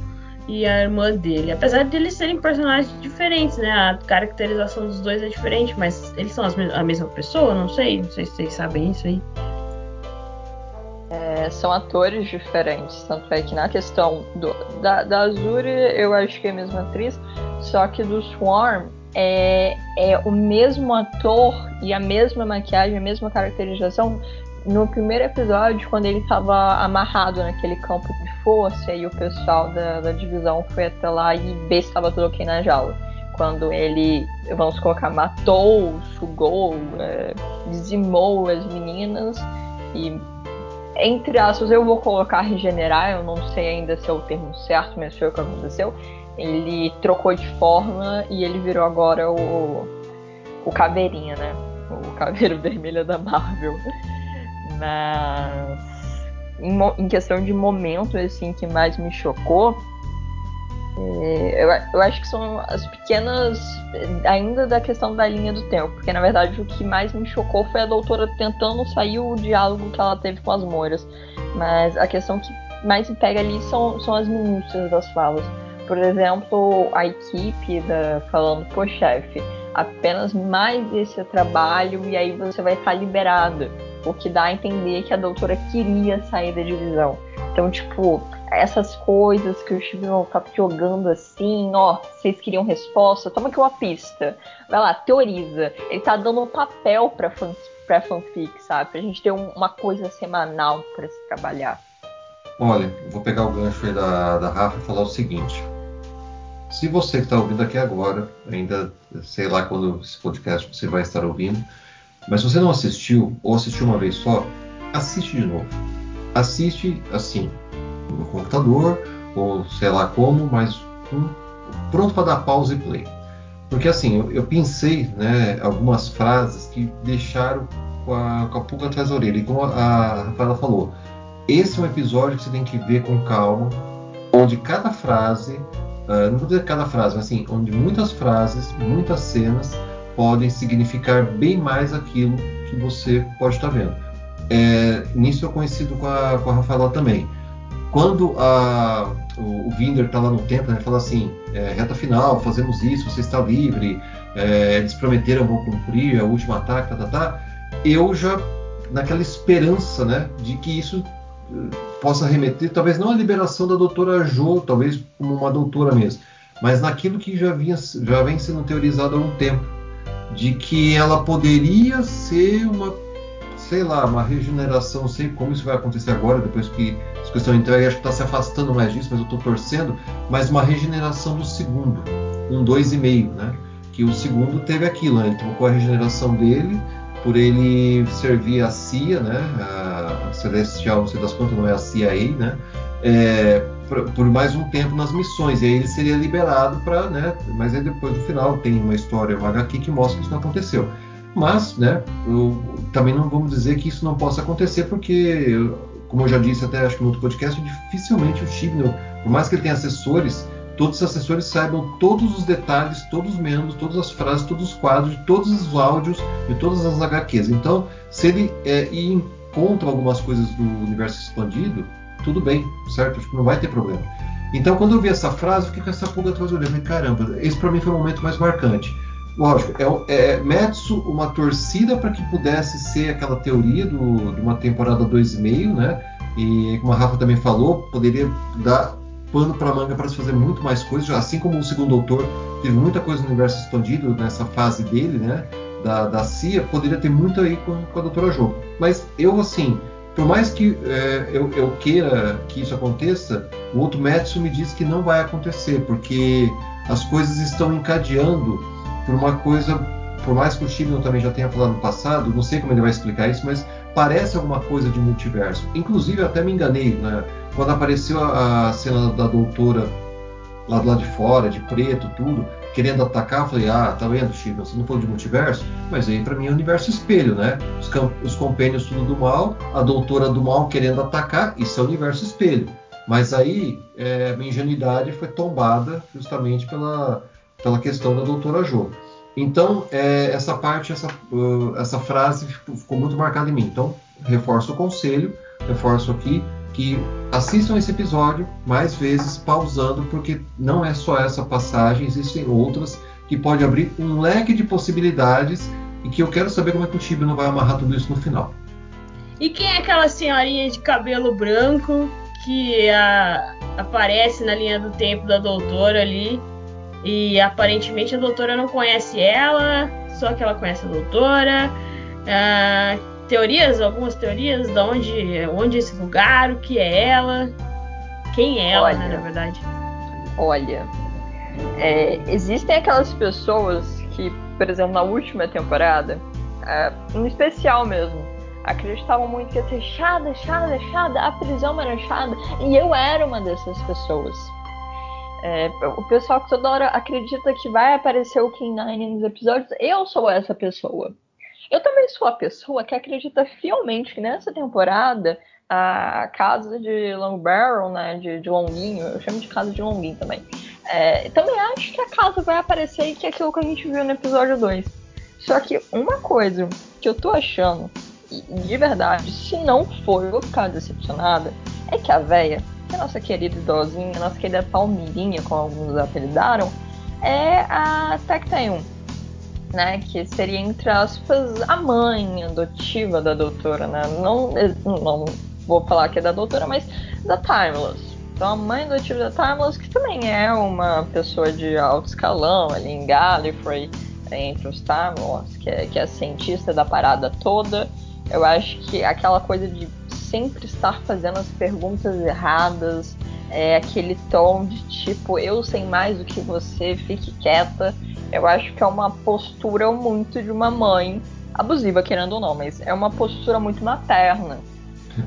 e a irmã dele. Apesar de eles serem personagens diferentes, né? A caracterização dos dois é diferente, mas eles são a mesma pessoa? Não sei. Não sei se vocês sabem isso aí. É, são atores diferentes, tanto é que na questão do, da, da eu acho que é a mesma atriz, só que do Swarm é, é o mesmo ator e a mesma maquiagem, a mesma caracterização no primeiro episódio, quando ele estava amarrado naquele campo de força e o pessoal da, da divisão foi até lá e vê estava tudo ok na jaula. Quando ele, vamos colocar, matou, sugou, é, dizimou as meninas e, entre aspas, eu vou colocar regenerar, eu não sei ainda se é o termo certo, mas foi o que aconteceu. Ele trocou de forma e ele virou agora o, o caveirinha, né? O caveiro [LAUGHS] vermelho da Marvel. Mas em, em, questão de momento assim que mais me chocou, eu, eu, acho que são as pequenas ainda da questão da linha do tempo, porque na verdade o que mais me chocou foi a doutora tentando sair o diálogo que ela teve com as moiras. Mas a questão que mais me pega ali são, são as minúcias das falas. Por exemplo, a equipe da, falando, pô, chefe, apenas mais esse trabalho e aí você vai estar liberado. O que dá a entender que a doutora queria sair da divisão. Então, tipo, essas coisas que o Steven tá jogando assim, ó, vocês queriam resposta, toma aqui uma pista. Vai lá, teoriza. Ele tá dando um papel pra, fan, pra fanfic, sabe? Pra gente ter um, uma coisa semanal para se trabalhar. Olha, vou pegar o gancho aí da, da Rafa e falar o seguinte. Se você que está ouvindo aqui agora, ainda sei lá quando esse podcast você vai estar ouvindo, mas se você não assistiu ou assistiu uma vez só, assiste de novo. Assiste assim, no computador ou sei lá como, mas um, pronto para dar pausa e play. Porque assim, eu, eu pensei né, algumas frases que deixaram com a, com a pulga atrás da orelha. E como a Rafaela falou, esse é um episódio que você tem que ver com calma, onde cada frase Uh, não vou dizer cada frase, mas assim, onde muitas frases, muitas cenas podem significar bem mais aquilo que você pode estar vendo. É, nisso eu conhecido com a, com a Rafaela também. Quando a, o, o Vinder está lá no templo, ele né, fala assim: é, reta final, fazemos isso, você está livre, é, eles prometeram, vão cumprir, é o último ataque, tá, tá, tá. Eu já, naquela esperança né, de que isso possa remeter, talvez não à liberação da doutora Jo, talvez como uma doutora mesmo, mas naquilo que já, vinha, já vem sendo teorizado há um tempo, de que ela poderia ser uma, sei lá, uma regeneração, sei como isso vai acontecer agora, depois que as questões entregue, acho que está se afastando mais disso, mas eu estou torcendo, mas uma regeneração do segundo, um dois e meio, né? Que o segundo teve aquilo, né? ele trocou a regeneração dele por ele servir a CIA, né, a Celestial, não sei das quantas, não é a CIA, né, é, por, por, mais um tempo nas missões. E aí ele seria liberado para, né, mas aí depois no final tem uma história, uma HQ que mostra que isso não aconteceu. Mas, né, eu, também não vamos dizer que isso não possa acontecer, porque, como eu já disse até acho que no outro podcast, dificilmente o Chibnall, por mais que ele tenha assessores, todos os assessores saibam todos os detalhes, todos os membros, todas as frases, todos os quadros, todos os áudios de todas as HQs. Então, se ele é, encontra algumas coisas do universo expandido, tudo bem, certo? Acho que não vai ter problema. Então, quando eu vi essa frase, eu fiquei com essa pulga atrás do olho. Caramba, esse para mim foi o momento mais marcante. Lógico, é, é Metsu uma torcida para que pudesse ser aquela teoria do, de uma temporada 2,5, né? E como a Rafa também falou, poderia dar pano para manga para se fazer muito mais coisas, assim como o segundo autor teve muita coisa no universo expandido nessa fase dele, né, da, da CIA, poderia ter muito aí com, com a Doutora Jo. Mas eu, assim, por mais que é, eu, eu, queira que isso aconteça, o outro Metsu me diz que não vai acontecer, porque as coisas estão encadeando por uma coisa, por mais que o Chibnall também já tenha falado no passado, não sei como ele vai explicar isso, mas parece alguma coisa de multiverso. Inclusive, eu até me enganei, né? quando apareceu a, cena da doutora lá do lado de fora, de preto, tudo, querendo atacar, eu falei, ah, tá vendo, Chico, você não falou de multiverso? Mas aí para mim é universo espelho, né? Os, os compênios tudo do mal, a doutora do mal querendo atacar, isso é universo espelho. Mas aí é, minha ingenuidade foi tombada justamente pela, pela questão da doutora Jo. Então, é, essa parte, essa, uh, essa frase ficou muito marcada em mim. Então, reforço o conselho, reforço aqui, que assistam esse episódio mais vezes, pausando, porque não é só essa passagem, existem outras que pode abrir um leque de possibilidades e que eu quero saber como é que o Chibi não vai amarrar tudo isso no final. E quem é aquela senhorinha de cabelo branco que a, aparece na linha do tempo da doutora ali e aparentemente a doutora não conhece ela, só que ela conhece a doutora. Ah, teorias, algumas teorias de onde, onde esse lugar, o que é ela, quem é ela, né, olha, né, na verdade. Olha, é, existem aquelas pessoas que, por exemplo, na última temporada, é, no especial mesmo, acreditavam muito que ia ser chada, chada, chada, a prisão era chada, e eu era uma dessas pessoas. É, o pessoal que toda hora acredita que vai aparecer o King Nine nos episódios, eu sou essa pessoa. Eu também sou a pessoa que acredita fielmente que nessa temporada a casa de Long Barrel, né, de, de Longuinho, eu chamo de casa de Longuinho também. É, também acho que a casa vai aparecer e que é aquilo que a gente viu no episódio 2. Só que uma coisa que eu tô achando, de verdade, se não for eu ficar decepcionada, é que a véia, que a nossa querida idosinha, a nossa querida Palmirinha, como alguns apelidaram, é a Tectaeum, né? Que seria, entre aspas, a mãe adotiva da doutora, né? Não, não vou falar que é da doutora, mas da Timeless. Então, a mãe adotiva da Timeless, que também é uma pessoa de alto escalão ali em Gallifrey, entre os Timeless, que é, que é cientista da parada toda. Eu acho que aquela coisa de sempre estar fazendo as perguntas erradas, é aquele tom de tipo, eu sei mais do que você, fique quieta. Eu acho que é uma postura muito de uma mãe, abusiva, querendo ou não, mas é uma postura muito materna.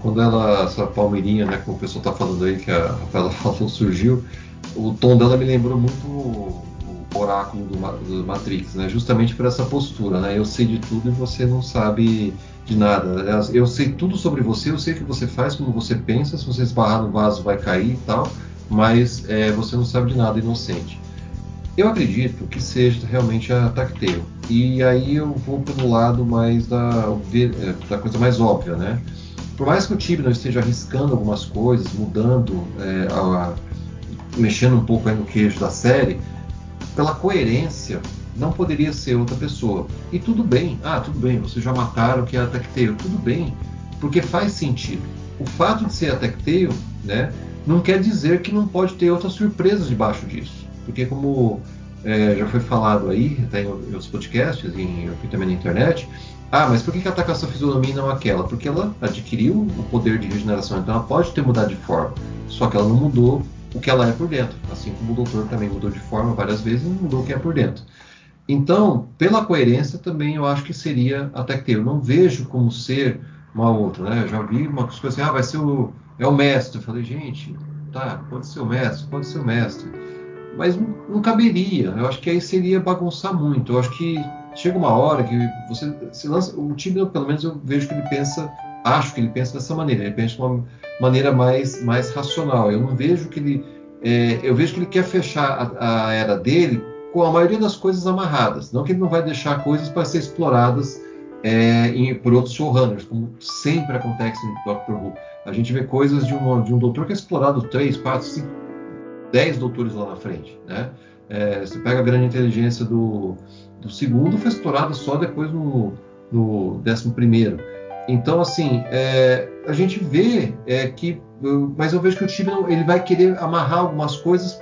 Quando ela, essa palmeirinha, né, como o pessoal tá falando aí, que a Rafaela [LAUGHS] falou, surgiu, o tom dela me lembrou muito oráculo do, do Matrix, né? Justamente por essa postura, né? Eu sei de tudo e você não sabe de nada. Eu sei tudo sobre você, eu sei o que você faz, como você pensa, se você esbarrar no vaso vai cair e tal, mas é, você não sabe de nada, inocente. Eu acredito que seja realmente a Tactile. E aí eu vou pelo lado mais da, é, da coisa mais óbvia, né? Por mais que o time não esteja arriscando algumas coisas, mudando, é, a, mexendo um pouco no queijo da série, pela coerência não poderia ser outra pessoa. E tudo bem, ah, tudo bem, vocês já mataram que é a Tectail, tudo bem, porque faz sentido. O fato de ser a Tectail, né, não quer dizer que não pode ter outras surpresas debaixo disso. Porque como é, já foi falado aí, até em outros podcasts, em, aqui também na internet, ah, mas por que, que com essa fisionomia e não aquela? Porque ela adquiriu o poder de regeneração, então ela pode ter mudado de forma, só que ela não mudou o que ela é por dentro, assim como o doutor também mudou de forma várias vezes e mudou o que é por dentro. Então, pela coerência, também eu acho que seria a Tecteu. Não vejo como ser uma outra, né? Eu já vi uma coisa assim, ah, vai ser o é o mestre. Eu falei, gente, tá, pode ser o mestre, pode ser o mestre, mas não, não caberia. Eu acho que aí seria bagunçar muito. Eu acho que chega uma hora que você se lança, o time, pelo menos eu vejo que ele pensa, acho que ele pensa dessa maneira. Ele pensa de uma maneira mais mais racional. Eu não vejo que ele é, eu vejo que ele quer fechar a, a era dele com a maioria das coisas amarradas. Não que ele não vai deixar coisas para ser exploradas é, em, por outros showrunners, como sempre acontece no Doctor Who. A gente vê coisas de um, de um doutor que é explorado 3, 4, 5, 10 doutores lá na frente. Né? É, você pega a grande inteligência do, do segundo, foi explorada só depois no, no décimo primeiro. Então, assim, é, a gente vê é, que, mas eu vejo que o time ele vai querer amarrar algumas coisas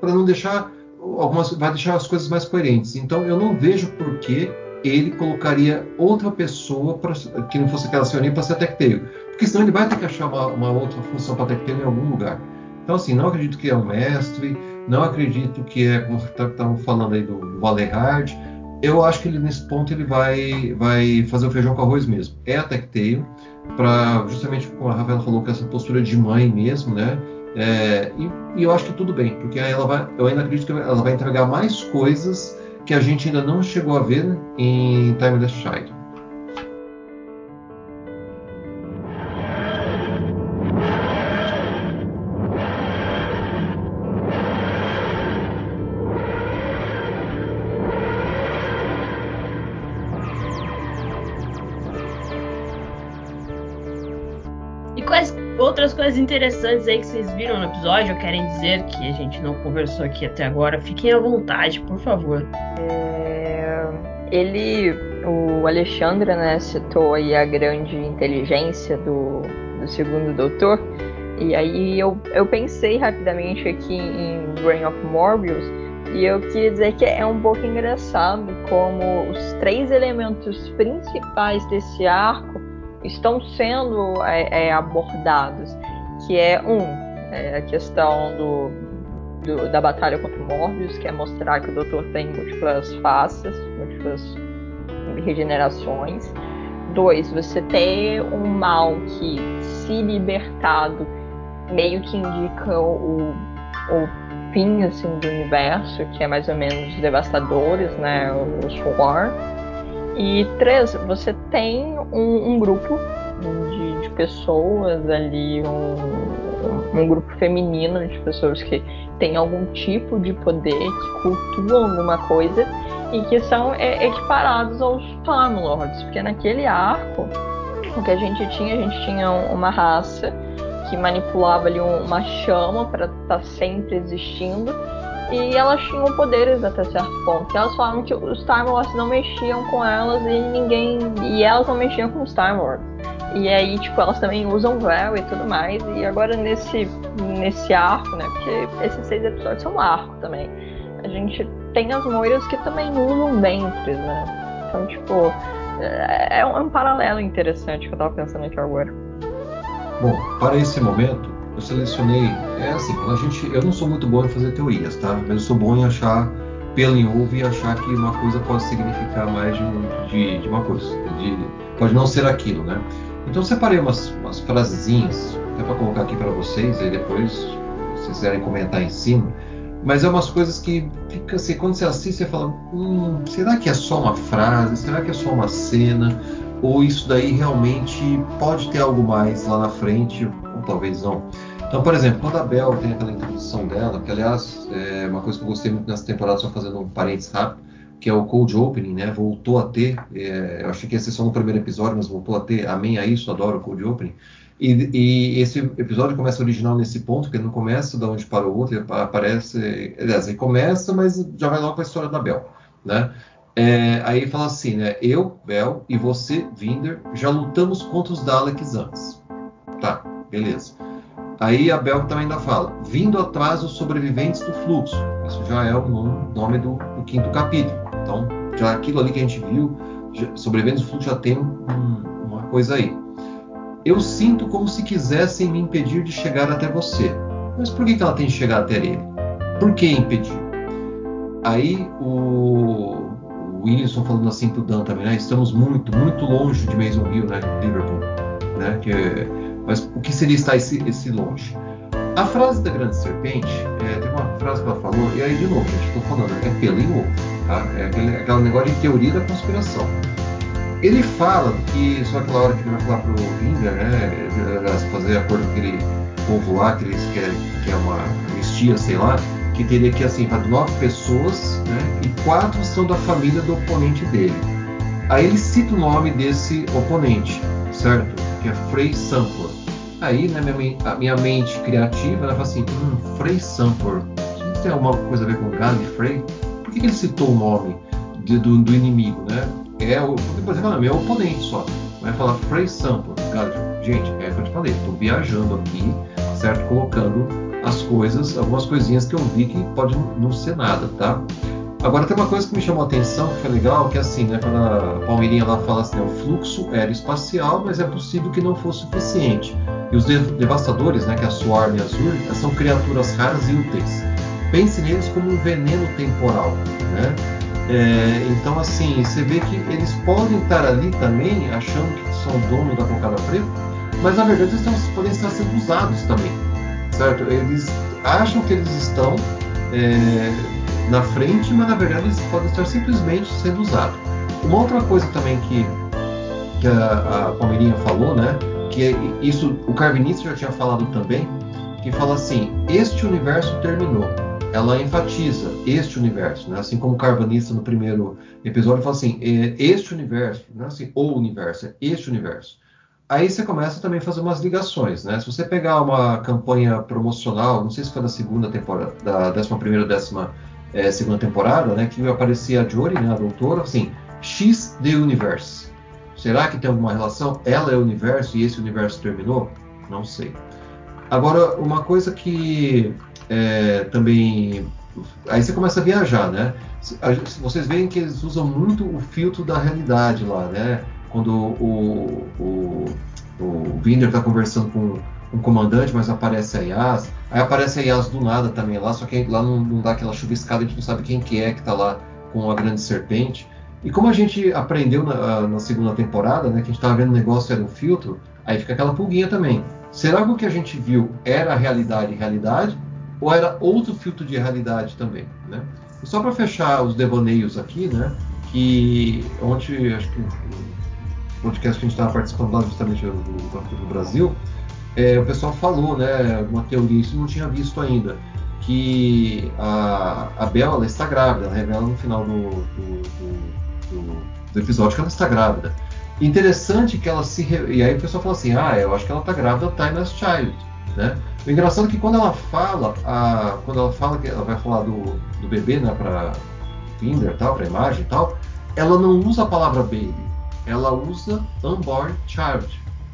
para não deixar algumas, vai deixar as coisas mais coerentes. Então eu não vejo por que ele colocaria outra pessoa pra, que não fosse aquela senhorinha para ser tecteio. Porque senão ele vai ter que achar uma, uma outra função para tecteio em algum lugar. Então, assim, não acredito que é um mestre, não acredito que é, como estavam falando aí do, do Valerhard. Eu acho que ele, nesse ponto ele vai, vai fazer o feijão com arroz mesmo. É a Tecteio, para justamente como a Rafaela falou, com essa postura de mãe mesmo, né? É, e, e, eu acho que tudo bem, porque ela vai, eu ainda acredito que ela vai entregar mais coisas que a gente ainda não chegou a ver em Timeless Child. Coisas interessantes aí que vocês viram no episódio ou querem dizer que a gente não conversou aqui até agora, fiquem à vontade, por favor. É, ele, o Alexandre, né, citou aí a grande inteligência do, do segundo doutor, e aí eu, eu pensei rapidamente aqui em Brain of Morbius, e eu queria dizer que é um pouco engraçado como os três elementos principais desse arco estão sendo é, é, abordados, que é um é a questão do, do, da batalha contra o Morbius, que é mostrar que o Doutor tem múltiplas faces, múltiplas regenerações. Dois, você ter um mal que, se libertado, meio que indica o, o fim assim, do universo, que é mais ou menos os devastadores, né? Os War e três, você tem um, um grupo de, pessoas ali, um, um, grupo feminino de pessoas que têm algum tipo de poder, que cultuam alguma coisa e que são é, equiparados aos Time Lords, porque naquele arco o que a gente tinha, a gente tinha uma raça que manipulava ali uma chama para estar tá sempre existindo e elas tinham poderes até certo ponto. E elas falavam que os Time Lords não mexiam com elas e ninguém e elas não mexiam com os Time Lords. E aí, tipo, elas também usam véu e tudo mais. E agora nesse, nesse arco, né? Porque esses seis episódios são um arco também. A gente tem as moiras que também usam ventres, né? Então, tipo, é, é um, é um paralelo interessante que eu tava pensando aqui agora. Bom, para esse momento, eu selecionei. É assim, a gente, eu não sou muito bom em fazer teorias, tá? Mas eu sou bom em achar pelo em ovo e achar que uma coisa pode significar mais de, de, de uma coisa. De, pode não ser aquilo, né? Então separei umas, umas frasezinhas, até para colocar aqui para vocês, e depois, se vocês quiserem comentar em cima. Mas é umas coisas que fica assim, quando você assiste, você fala: hum, será que é só uma frase? Será que é só uma cena? Ou isso daí realmente pode ter algo mais lá na frente, ou talvez não. Então, por exemplo, quando a Bel tem aquela introdução dela, que aliás é uma coisa que eu gostei muito nessa temporada, só fazendo um parênteses rápido, que é o Cold Opening, né? Voltou a ter. É, eu achei que ia ser só no primeiro episódio, mas voltou a ter. Amém a isso, adoro o Cold Opening. E, e, esse episódio começa original nesse ponto, que ele não começa da onde para o outro, ele aparece. Aliás, ele começa, mas já vai logo para a história da Bel, né? É, aí fala assim, né? Eu, Bel e você, Vinder, já lutamos contra os Daleks antes. Tá, beleza. Aí a Bel também ainda fala, vindo atrás dos sobreviventes do fluxo. Isso já é o nome do, do quinto capítulo. Então, já aquilo ali que a gente viu, já, sobreviventes do fluxo já tem um, uma coisa aí. Eu sinto como se quisessem me impedir de chegar até você. Mas por que, que ela tem que chegar até ele? Por que impedir? Aí o, o Wilson falando assim pro Dan também, né? Estamos muito, muito longe de Mason Hill, né? Liverpool, né? Que mas o que seria estar esse, esse longe? A frase da grande serpente, é, tem uma frase que ela falou, e aí de novo, gente, estou falando, é pelo em ovo, tá? É aquele, aquele negócio de teoria da conspiração. Ele fala que, só aquela hora que ele vai falar pro Vinga, né, fazer acordo com aquele povo lá, que eles querem, que é uma anistia, sei lá, que teria que, assim, para nove pessoas, né, e quatro são da família do oponente dele. Aí ele cita o nome desse oponente, certo? Que é Frey Sampler. Aí, né, minha, a minha mente criativa, ela fala assim, hum, Frey Sampler, isso tem alguma coisa a ver com Frey? Por que, que ele citou o nome de, do, do, inimigo, né? É o, por exemplo, é meu oponente só. Vai falar Sampler, Gallifrey. Gente, é o que eu te falei, estou viajando aqui, certo? Colocando as coisas, algumas coisinhas que eu vi que pode não ser nada, tá? Agora tem uma coisa que me chamou a atenção, que foi legal, que é assim, né, quando a Palmeirinha lá fala assim, o fluxo era espacial, mas é possível que não fosse suficiente. E os devastadores, né, que é a Swarm e a são criaturas raras e úteis. Pense neles como um veneno temporal, né? É, então, assim, você vê que eles podem estar ali também, achando que são dono da cocada preta, mas na verdade eles estão, podem estar sendo usados também, certo? Eles acham que eles estão é, na frente, mas na verdade eles podem estar simplesmente sendo usados. Uma outra coisa também que, que a, a Palmeirinha falou, né? Que é isso o Carvinista já tinha falado também, que fala assim: este universo terminou ela enfatiza este universo, né? assim como o Carvanista no primeiro episódio fala assim, é este universo, não é assim, o universo, é este universo. Aí você começa também a fazer umas ligações, né? Se você pegar uma campanha promocional, não sei se foi da segunda temporada, da décima primeira ou décima é, segunda temporada, né? Que aparecia a Jory, né, a doutora, assim, X The Universe. Será que tem alguma relação? Ela é o universo e esse universo terminou? Não sei. Agora, uma coisa que é, também. Aí você começa a viajar, né? Vocês veem que eles usam muito o filtro da realidade lá, né? Quando o, o, o Vinder está conversando com um comandante, mas aparece a Yas. Aí aparece a Yas do nada também lá, só que lá não, não dá aquela chuviscada, a gente não sabe quem que é que está lá com a grande serpente. E como a gente aprendeu na, na segunda temporada, né, que a gente estava vendo o negócio era um filtro, aí fica aquela pulguinha também. Será que o que a gente viu era realidade realidade? Ou era outro filtro de realidade também, né? E só para fechar os devaneios aqui, né? Que ontem, acho que o podcast que a gente estava participando lá justamente do, do, do Brasil, é, o pessoal falou, né? Uma teoria, isso não tinha visto ainda, que a, a Bela ela está grávida, ela revela no final do, do, do, episódio que ela está grávida. Interessante que ela se. Re... E aí o pessoal fala assim: ah, eu acho que ela tá grávida da Timeless Child. Né? O engraçado é que quando ela fala, a... quando ela fala que ela vai falar do, do bebê, né, para Tinder, tal, para imagem tal, ela não usa a palavra baby, ela usa unborn child,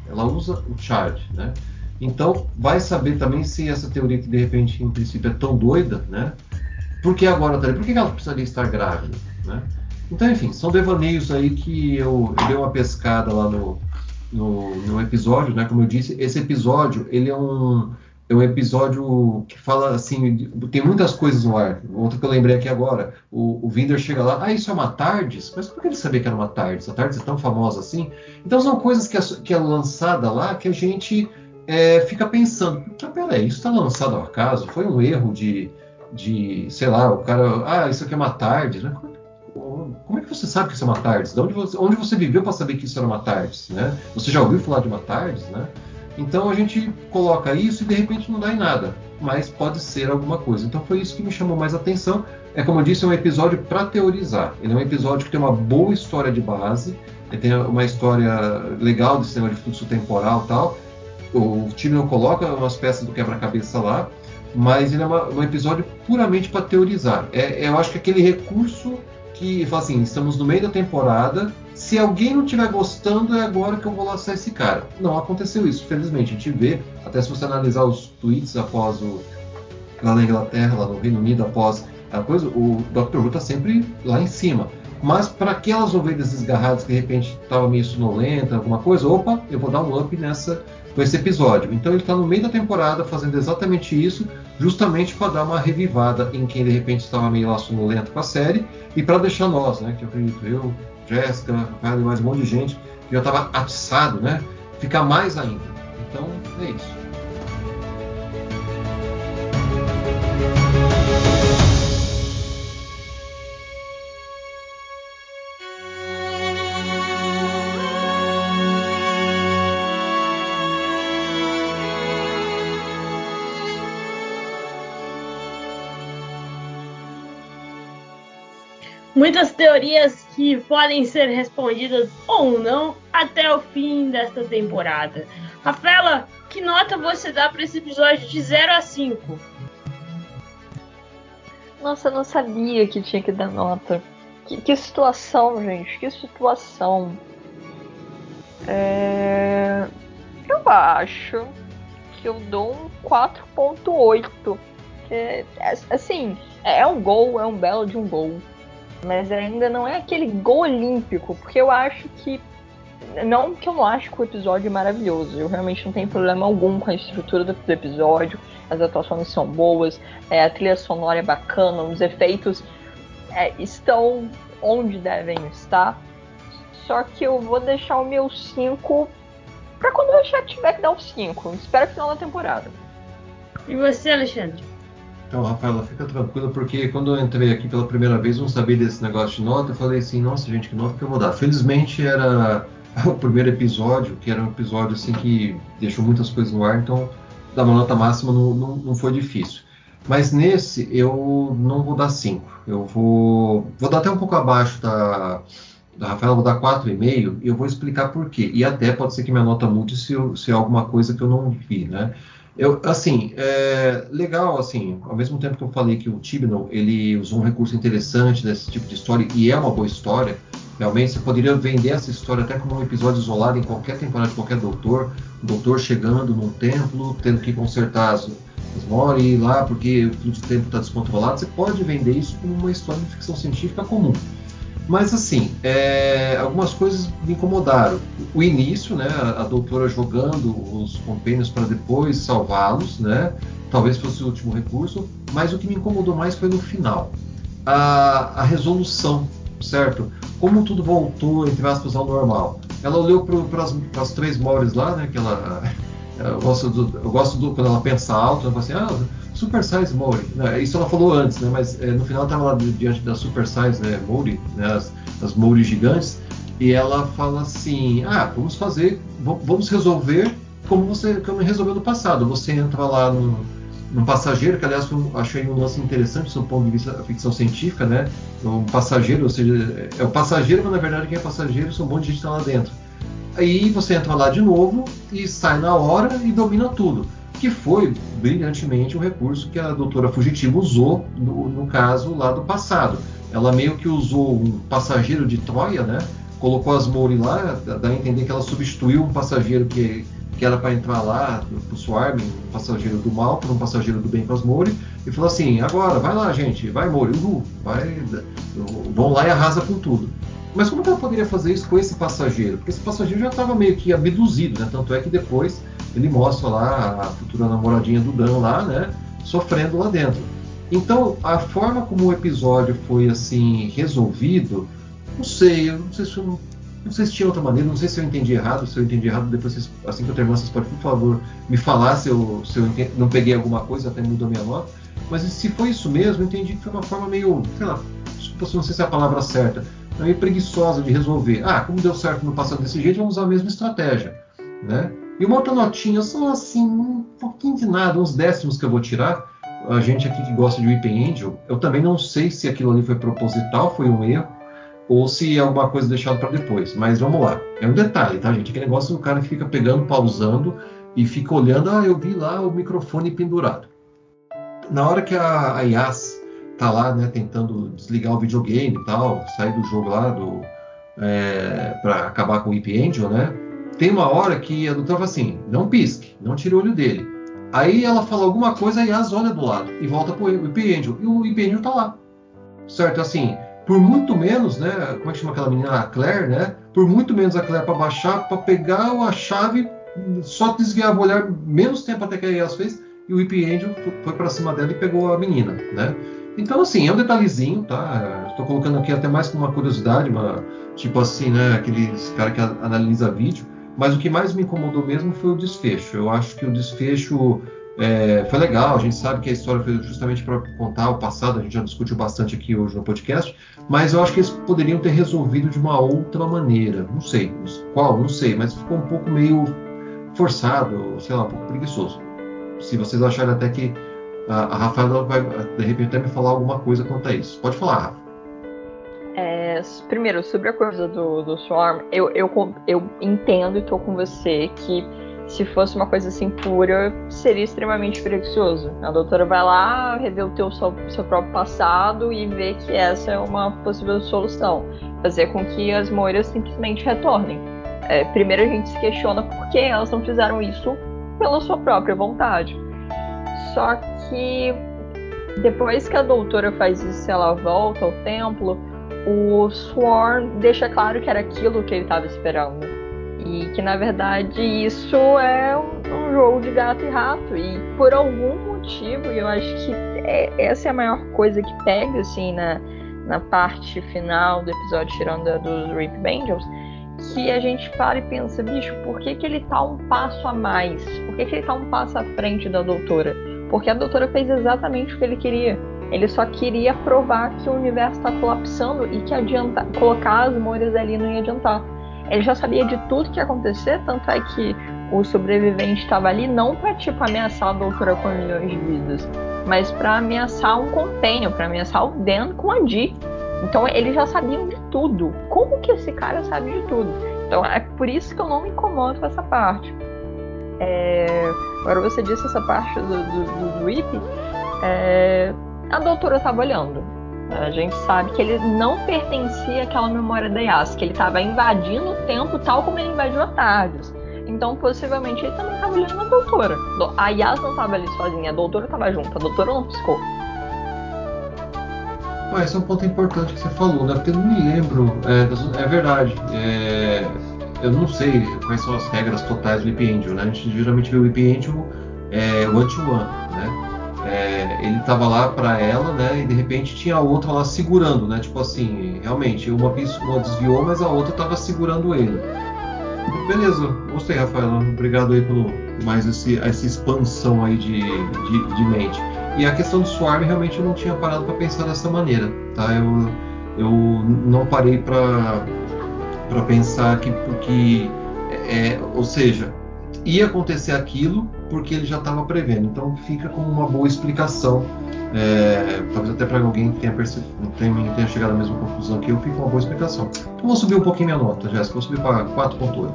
ela usa o child, né? Então vai saber também se essa teoria que de repente em princípio é tão doida, né? Por que agora, Por que ela precisaria estar grávida, né? Então, enfim, são devaneios aí que eu, eu dei uma pescada lá no, no, no, episódio, né? Como eu disse, esse episódio ele é um, é um episódio que fala assim, tem muitas coisas no ar. Outro que eu lembrei aqui agora, o, o Vinder chega lá, ah, isso é uma Tardes? Mas por que ele sabia que era uma Tardes? A Tardes é tão famosa assim? Então são coisas que é, que é lançada lá que a gente é, fica pensando, ah, peraí, isso está lançado ao acaso? Foi um erro de, de, sei lá, o cara, ah, isso aqui é uma Tardes, né? Como é que você sabe que isso é uma TARDIS? De onde você, onde você viveu para saber que isso era uma TARDIS? Né? Você já ouviu falar de uma TARDIS? Né? Então a gente coloca isso e de repente não dá em nada, mas pode ser alguma coisa. Então foi isso que me chamou mais atenção. É como eu disse, é um episódio para teorizar. Ele é um episódio que tem uma boa história de base, tem uma história legal desse sistema de fluxo temporal tal. O time não coloca umas peças do quebra-cabeça lá, mas ele é uma, um episódio puramente para teorizar. É, eu acho que aquele recurso que fala assim: estamos no meio da temporada. Se alguém não estiver gostando, é agora que eu vou lançar esse cara. Não aconteceu isso, felizmente. A gente vê, até se você analisar os tweets após o. lá na Inglaterra, lá no Reino Unido, após a coisa, o Dr. Who tá sempre lá em cima. Mas para aquelas ovelhas desgarradas que de repente estava meio sonolenta, alguma coisa, opa, eu vou dar um up nessa com esse episódio. Então ele está no meio da temporada fazendo exatamente isso, justamente para dar uma revivada em quem de repente estava meio lá sonolento com a série e para deixar nós, né, que eu acredito eu, Jéssica, Rafael e mais um monte de gente que já estava atiçado, né, ficar mais ainda. Então é isso. Muitas teorias que podem ser respondidas ou não até o fim desta temporada. Rafaela, que nota você dá para esse episódio de 0 a 5? Nossa, eu não sabia que tinha que dar nota. Que, que situação, gente, que situação. É... Eu acho que eu dou um 4.8. É, assim, é um gol, é um belo de um gol mas ainda não é aquele gol olímpico, porque eu acho que. Não que eu não acho que o episódio é maravilhoso, eu realmente não tenho problema algum com a estrutura do, episódio, as atuações são boas, é, a trilha sonora é bacana, os efeitos é, estão onde devem estar. Só que eu vou deixar o meu 5 para quando eu já tiver que dar o 5. Espero que final da temporada. E você, Alexandre? Então, Rafaela, fica tranquila, porque quando eu entrei aqui pela primeira vez, não sabia desse negócio de nota, eu falei assim, nossa gente, que nota que eu vou dar. Felizmente era [LAUGHS] o primeiro episódio, que era um episódio assim que deixou muitas coisas no ar, então dar uma nota máxima não, não, não foi difícil. Mas nesse eu não vou dar 5. Eu vou. Vou dar até um pouco abaixo da, da Rafaela, vou dar 4,5 e eu vou explicar por quê. E até pode ser que minha nota mude se, se é alguma coisa que eu não vi, né? Eu, assim, é legal, assim, ao mesmo tempo que eu falei que o Tibnall, ele usou um recurso interessante desse tipo de história, e é uma boa história, realmente você poderia vender essa história até como um episódio isolado em qualquer temporada de qualquer doutor, o doutor chegando num templo, tendo que consertar as, as Mori lá, porque o fluxo de tempo está descontrolado, você pode vender isso como uma história de ficção científica comum. Mas assim, é, algumas coisas me incomodaram. O início, né, a, doutora jogando os compênios para depois salvá-los, né? Talvez fosse o último recurso. Mas o que me incomodou mais foi no final. A, a resolução, certo? Como tudo voltou, entre aspas, ao normal. Ela olhou para as três mores lá, né? Que ela, [LAUGHS] eu gosto, do, eu gosto do, quando ela pensa alto, ela fala assim, ah, Super Size Mori. Né? Isso ela falou antes, né? mas é, no final estava lá diante da Super Size né, Mori, né? as, as Mori gigantes, e ela fala assim: ah, vamos fazer, vamos resolver como você como resolveu no passado. Você entra lá num passageiro, que aliás eu achei um lance interessante do ponto de vista da ficção científica, né? Um passageiro, ou seja, é o passageiro, mas na verdade quem é passageiro são um monte de gente que está lá dentro. Aí você entra lá de novo e sai na hora e domina tudo. Que foi brilhantemente um recurso que a doutora Fugitiva usou no, no caso lá do passado. Ela meio que usou um passageiro de Troia, né? Colocou as Mori lá, dá a entender que ela substituiu um passageiro que, que era para entrar lá pro Swarm, um passageiro do mal, por um passageiro do bem com as Mori, e falou assim: agora, vai lá, gente, vai Mori, uhul, vai, vão lá e arrasa com tudo. Mas como que ela poderia fazer isso com esse passageiro? Porque esse passageiro já estava meio que abduzido, né? Tanto é que depois ele mostra lá a futura namoradinha do Dan lá, né? Sofrendo lá dentro. Então, a forma como o episódio foi assim resolvido, não sei, eu não sei se eu, não sei se tinha outra maneira, não sei se eu entendi errado, se eu entendi errado, depois vocês, assim que eu terminar, vocês podem, por favor, me falar se eu, se eu entendi, não peguei alguma coisa, até mudou minha nota. Mas se foi isso mesmo, eu entendi que foi uma forma meio, sei lá, desculpa se não sei se é a palavra certa, meio preguiçosa de resolver. Ah, como deu certo no passado desse jeito, vamos usar a mesma estratégia. Né? E uma outra notinha, só assim, um pouquinho de nada, uns décimos que eu vou tirar. A gente aqui que gosta de Weeping Angel, eu também não sei se aquilo ali foi proposital, foi um erro, ou se é alguma coisa deixada para depois. Mas vamos lá. É um detalhe, tá, gente? Aquele negócio do cara que fica pegando, pausando e fica olhando, ah, eu vi lá o microfone pendurado. Na hora que a, a Yas tá lá, né, tentando desligar o videogame e tal, sair do jogo lá do é, para acabar com o Ip Angel, né? Tem uma hora que a doutora fala assim, não pisque, não tire o olho dele. Aí ela fala alguma coisa e Yas olha do lado e volta pro Ip Angel e o Ip Angel tá lá, certo? Assim, por muito menos, né? Como é que chama aquela menina, a Claire, né? Por muito menos a Claire para baixar, para pegar a chave, só desviar o olhar menos tempo até que a Yas fez e o Ip Angel foi para cima dela e pegou a menina, né? Então, assim, é um detalhezinho, tá? Estou colocando aqui até mais como uma curiosidade, uma, tipo assim, né? Aqueles cara que analisa vídeo. Mas o que mais me incomodou mesmo foi o desfecho. Eu acho que o desfecho é, foi legal. A gente sabe que a história foi justamente para contar o passado. A gente já discutiu bastante aqui hoje no podcast. Mas eu acho que eles poderiam ter resolvido de uma outra maneira. Não sei qual, não sei. Mas ficou um pouco meio forçado, sei lá, um pouco preguiçoso. Se vocês acharem até que a, Rafaela vai, de repente, até me falar alguma coisa quanto a isso. Pode falar, Rafa. É, primeiro, sobre a coisa do, do Swarm, eu, eu, eu entendo e tô com você que se fosse uma coisa assim pura, seria extremamente preguiçoso. A doutora vai lá, rever o teu seu, seu próprio passado e ver que essa é uma possível solução. Fazer com que as moiras simplesmente retornem. É, primeiro a gente se questiona por que elas não fizeram isso pela sua própria vontade. Só que depois que a doutora faz isso, ela volta ao templo, o Sworn deixa claro que era aquilo que ele estava esperando. E que na verdade isso é um, jogo de gato e rato. E por algum motivo, eu acho que é, essa é a maior coisa que pega assim na, na parte final do episódio, tirando a dos Rip Angels, que a gente para e pensa, bicho, por que, que ele tá um passo a mais? Por que, que ele tá um passo à frente da doutora? Porque a doutora fez exatamente o que ele queria. Ele só queria provar que o universo está colapsando e que colocar as Moiras ali não ia adiantar. Ele já sabia de tudo que ia acontecer, tanto é que o sobrevivente estava ali não para tipo ameaçar a doutora com milhões de vidas, mas para ameaçar um compênio, para ameaçar o Dan com a Dee. Então eles já sabiam de tudo. Como que esse cara sabe de tudo? Então é por isso que eu não me incomodo com essa parte. É... Agora você disse essa parte do, do, do. É... A doutora estava olhando. A gente sabe que ele não pertencia àquela memória da Yas, que ele estava invadindo o tempo tal como ele invadiu Tardes. Então, possivelmente, ele também estava olhando a doutora. A Yas não estava ali sozinha, a doutora estava junto, a doutora não piscou. Ah, esse é um ponto importante que você falou, né? Porque eu não me lembro. É, é verdade. É eu não sei quais são as regras totais do Whip Angel, né? A gente geralmente vê o Whip Angel é, one to one, né? É, ele estava lá para ela, né? E de repente tinha a outra lá segurando, né? Tipo assim, realmente, uma, uma desviou, mas a outra estava segurando ele. Beleza, gostei, Rafaela. Obrigado aí por mais esse, essa expansão aí de, de, de mente. E a questão do Swarm realmente eu não tinha parado para pensar dessa maneira, tá? Eu, eu não parei para para pensar que porque é, ou seja ia acontecer aquilo porque ele já estava prevendo então fica como uma boa explicação É, talvez até para alguém que tenha, tenha, tenha, chegado à mesma conclusão que eu, fica uma boa explicação. Então vou subir um pouquinho minha nota, Jéssica. Vou subir para 4.8.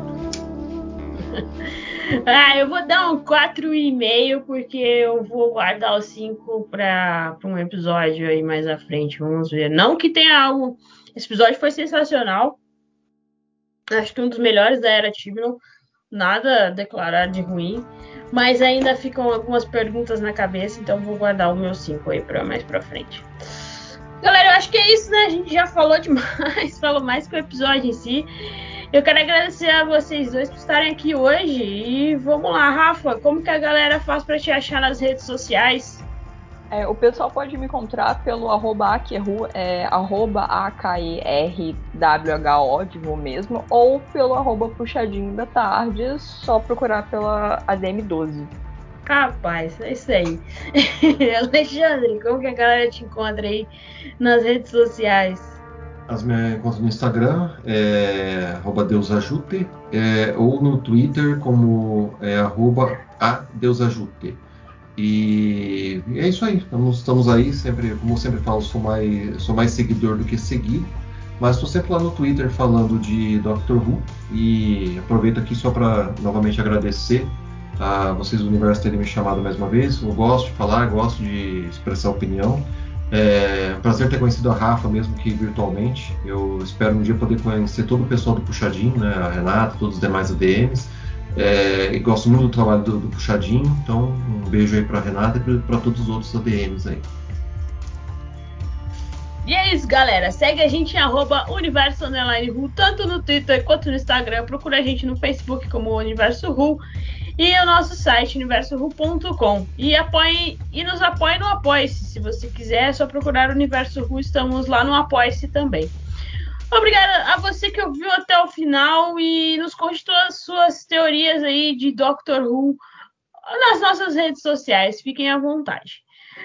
ah, eu vou dar um 4,5 porque eu vou guardar o 5 para um episódio aí mais à frente. Vamos ver. Não que tenha algo. Esse episódio foi sensacional. Acho que um dos melhores da era Tibnon. Nada a declarar de ruim. Mas ainda ficam algumas perguntas na cabeça, então vou guardar o meu 5 aí para mais para frente. Galera, eu acho que é isso, né? A gente já falou [LAUGHS] demais, falou mais que o episódio em si. Eu quero agradecer a vocês dois por estarem aqui hoje. E vamos lá, Rafa, como que a galera faz para te achar nas redes sociais? É, o pessoal pode me encontrar pelo arroba Akerru, é, arroba A-K-E-R-W-H-O, de mesmo, ou pelo arroba Puxadinho da Tarde, só procurar pela ADM12. Rapaz, é isso aí. [LAUGHS] Alexandre, como que a galera te encontra aí nas redes sociais? As minhas contas no Instagram é arroba Deusajute, é, ou no Twitter como é, arroba adeusajute. E é isso aí. Estamos, estamos aí, sempre, como sempre falo, sou mais, sou mais seguidor do que seguido. Mas estou sempre lá no Twitter falando de Doctor Who. E aproveito aqui só para novamente agradecer a vocês do universo terem me chamado mais uma vez. Eu gosto de falar, gosto de expressar opinião. É um prazer ter conhecido a Rafa, mesmo que virtualmente. Eu espero um dia poder conhecer todo o pessoal do Puxadinho, né? a Renata, todos os demais ADMs. É, e gosto muito do trabalho do, do Puxadinho, então um beijo aí para Renata e para todos os outros ADMs aí. E é isso, galera. Segue a gente em arroba Universo Ru, tanto no Twitter quanto no Instagram. Procura a gente no Facebook como Universo Ru e o nosso site universoru.com. E apoie e nos apoie no Apoie-se. Se você quiser, é só procurar Universo Ru. Estamos lá no Apoie-se também. Obrigada a você que ouviu até o final e nos conte todas as suas teorias aí de Doctor Who nas nossas redes sociais. Fiquem à vontade.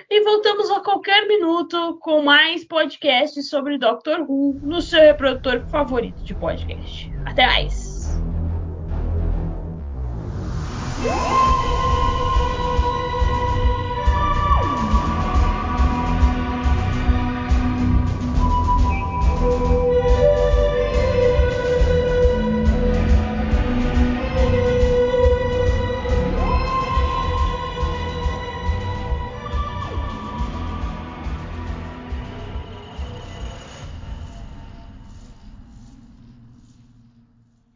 E voltamos a qualquer minuto com mais podcasts sobre Doctor Who no seu reprodutor favorito de podcast. Até mais!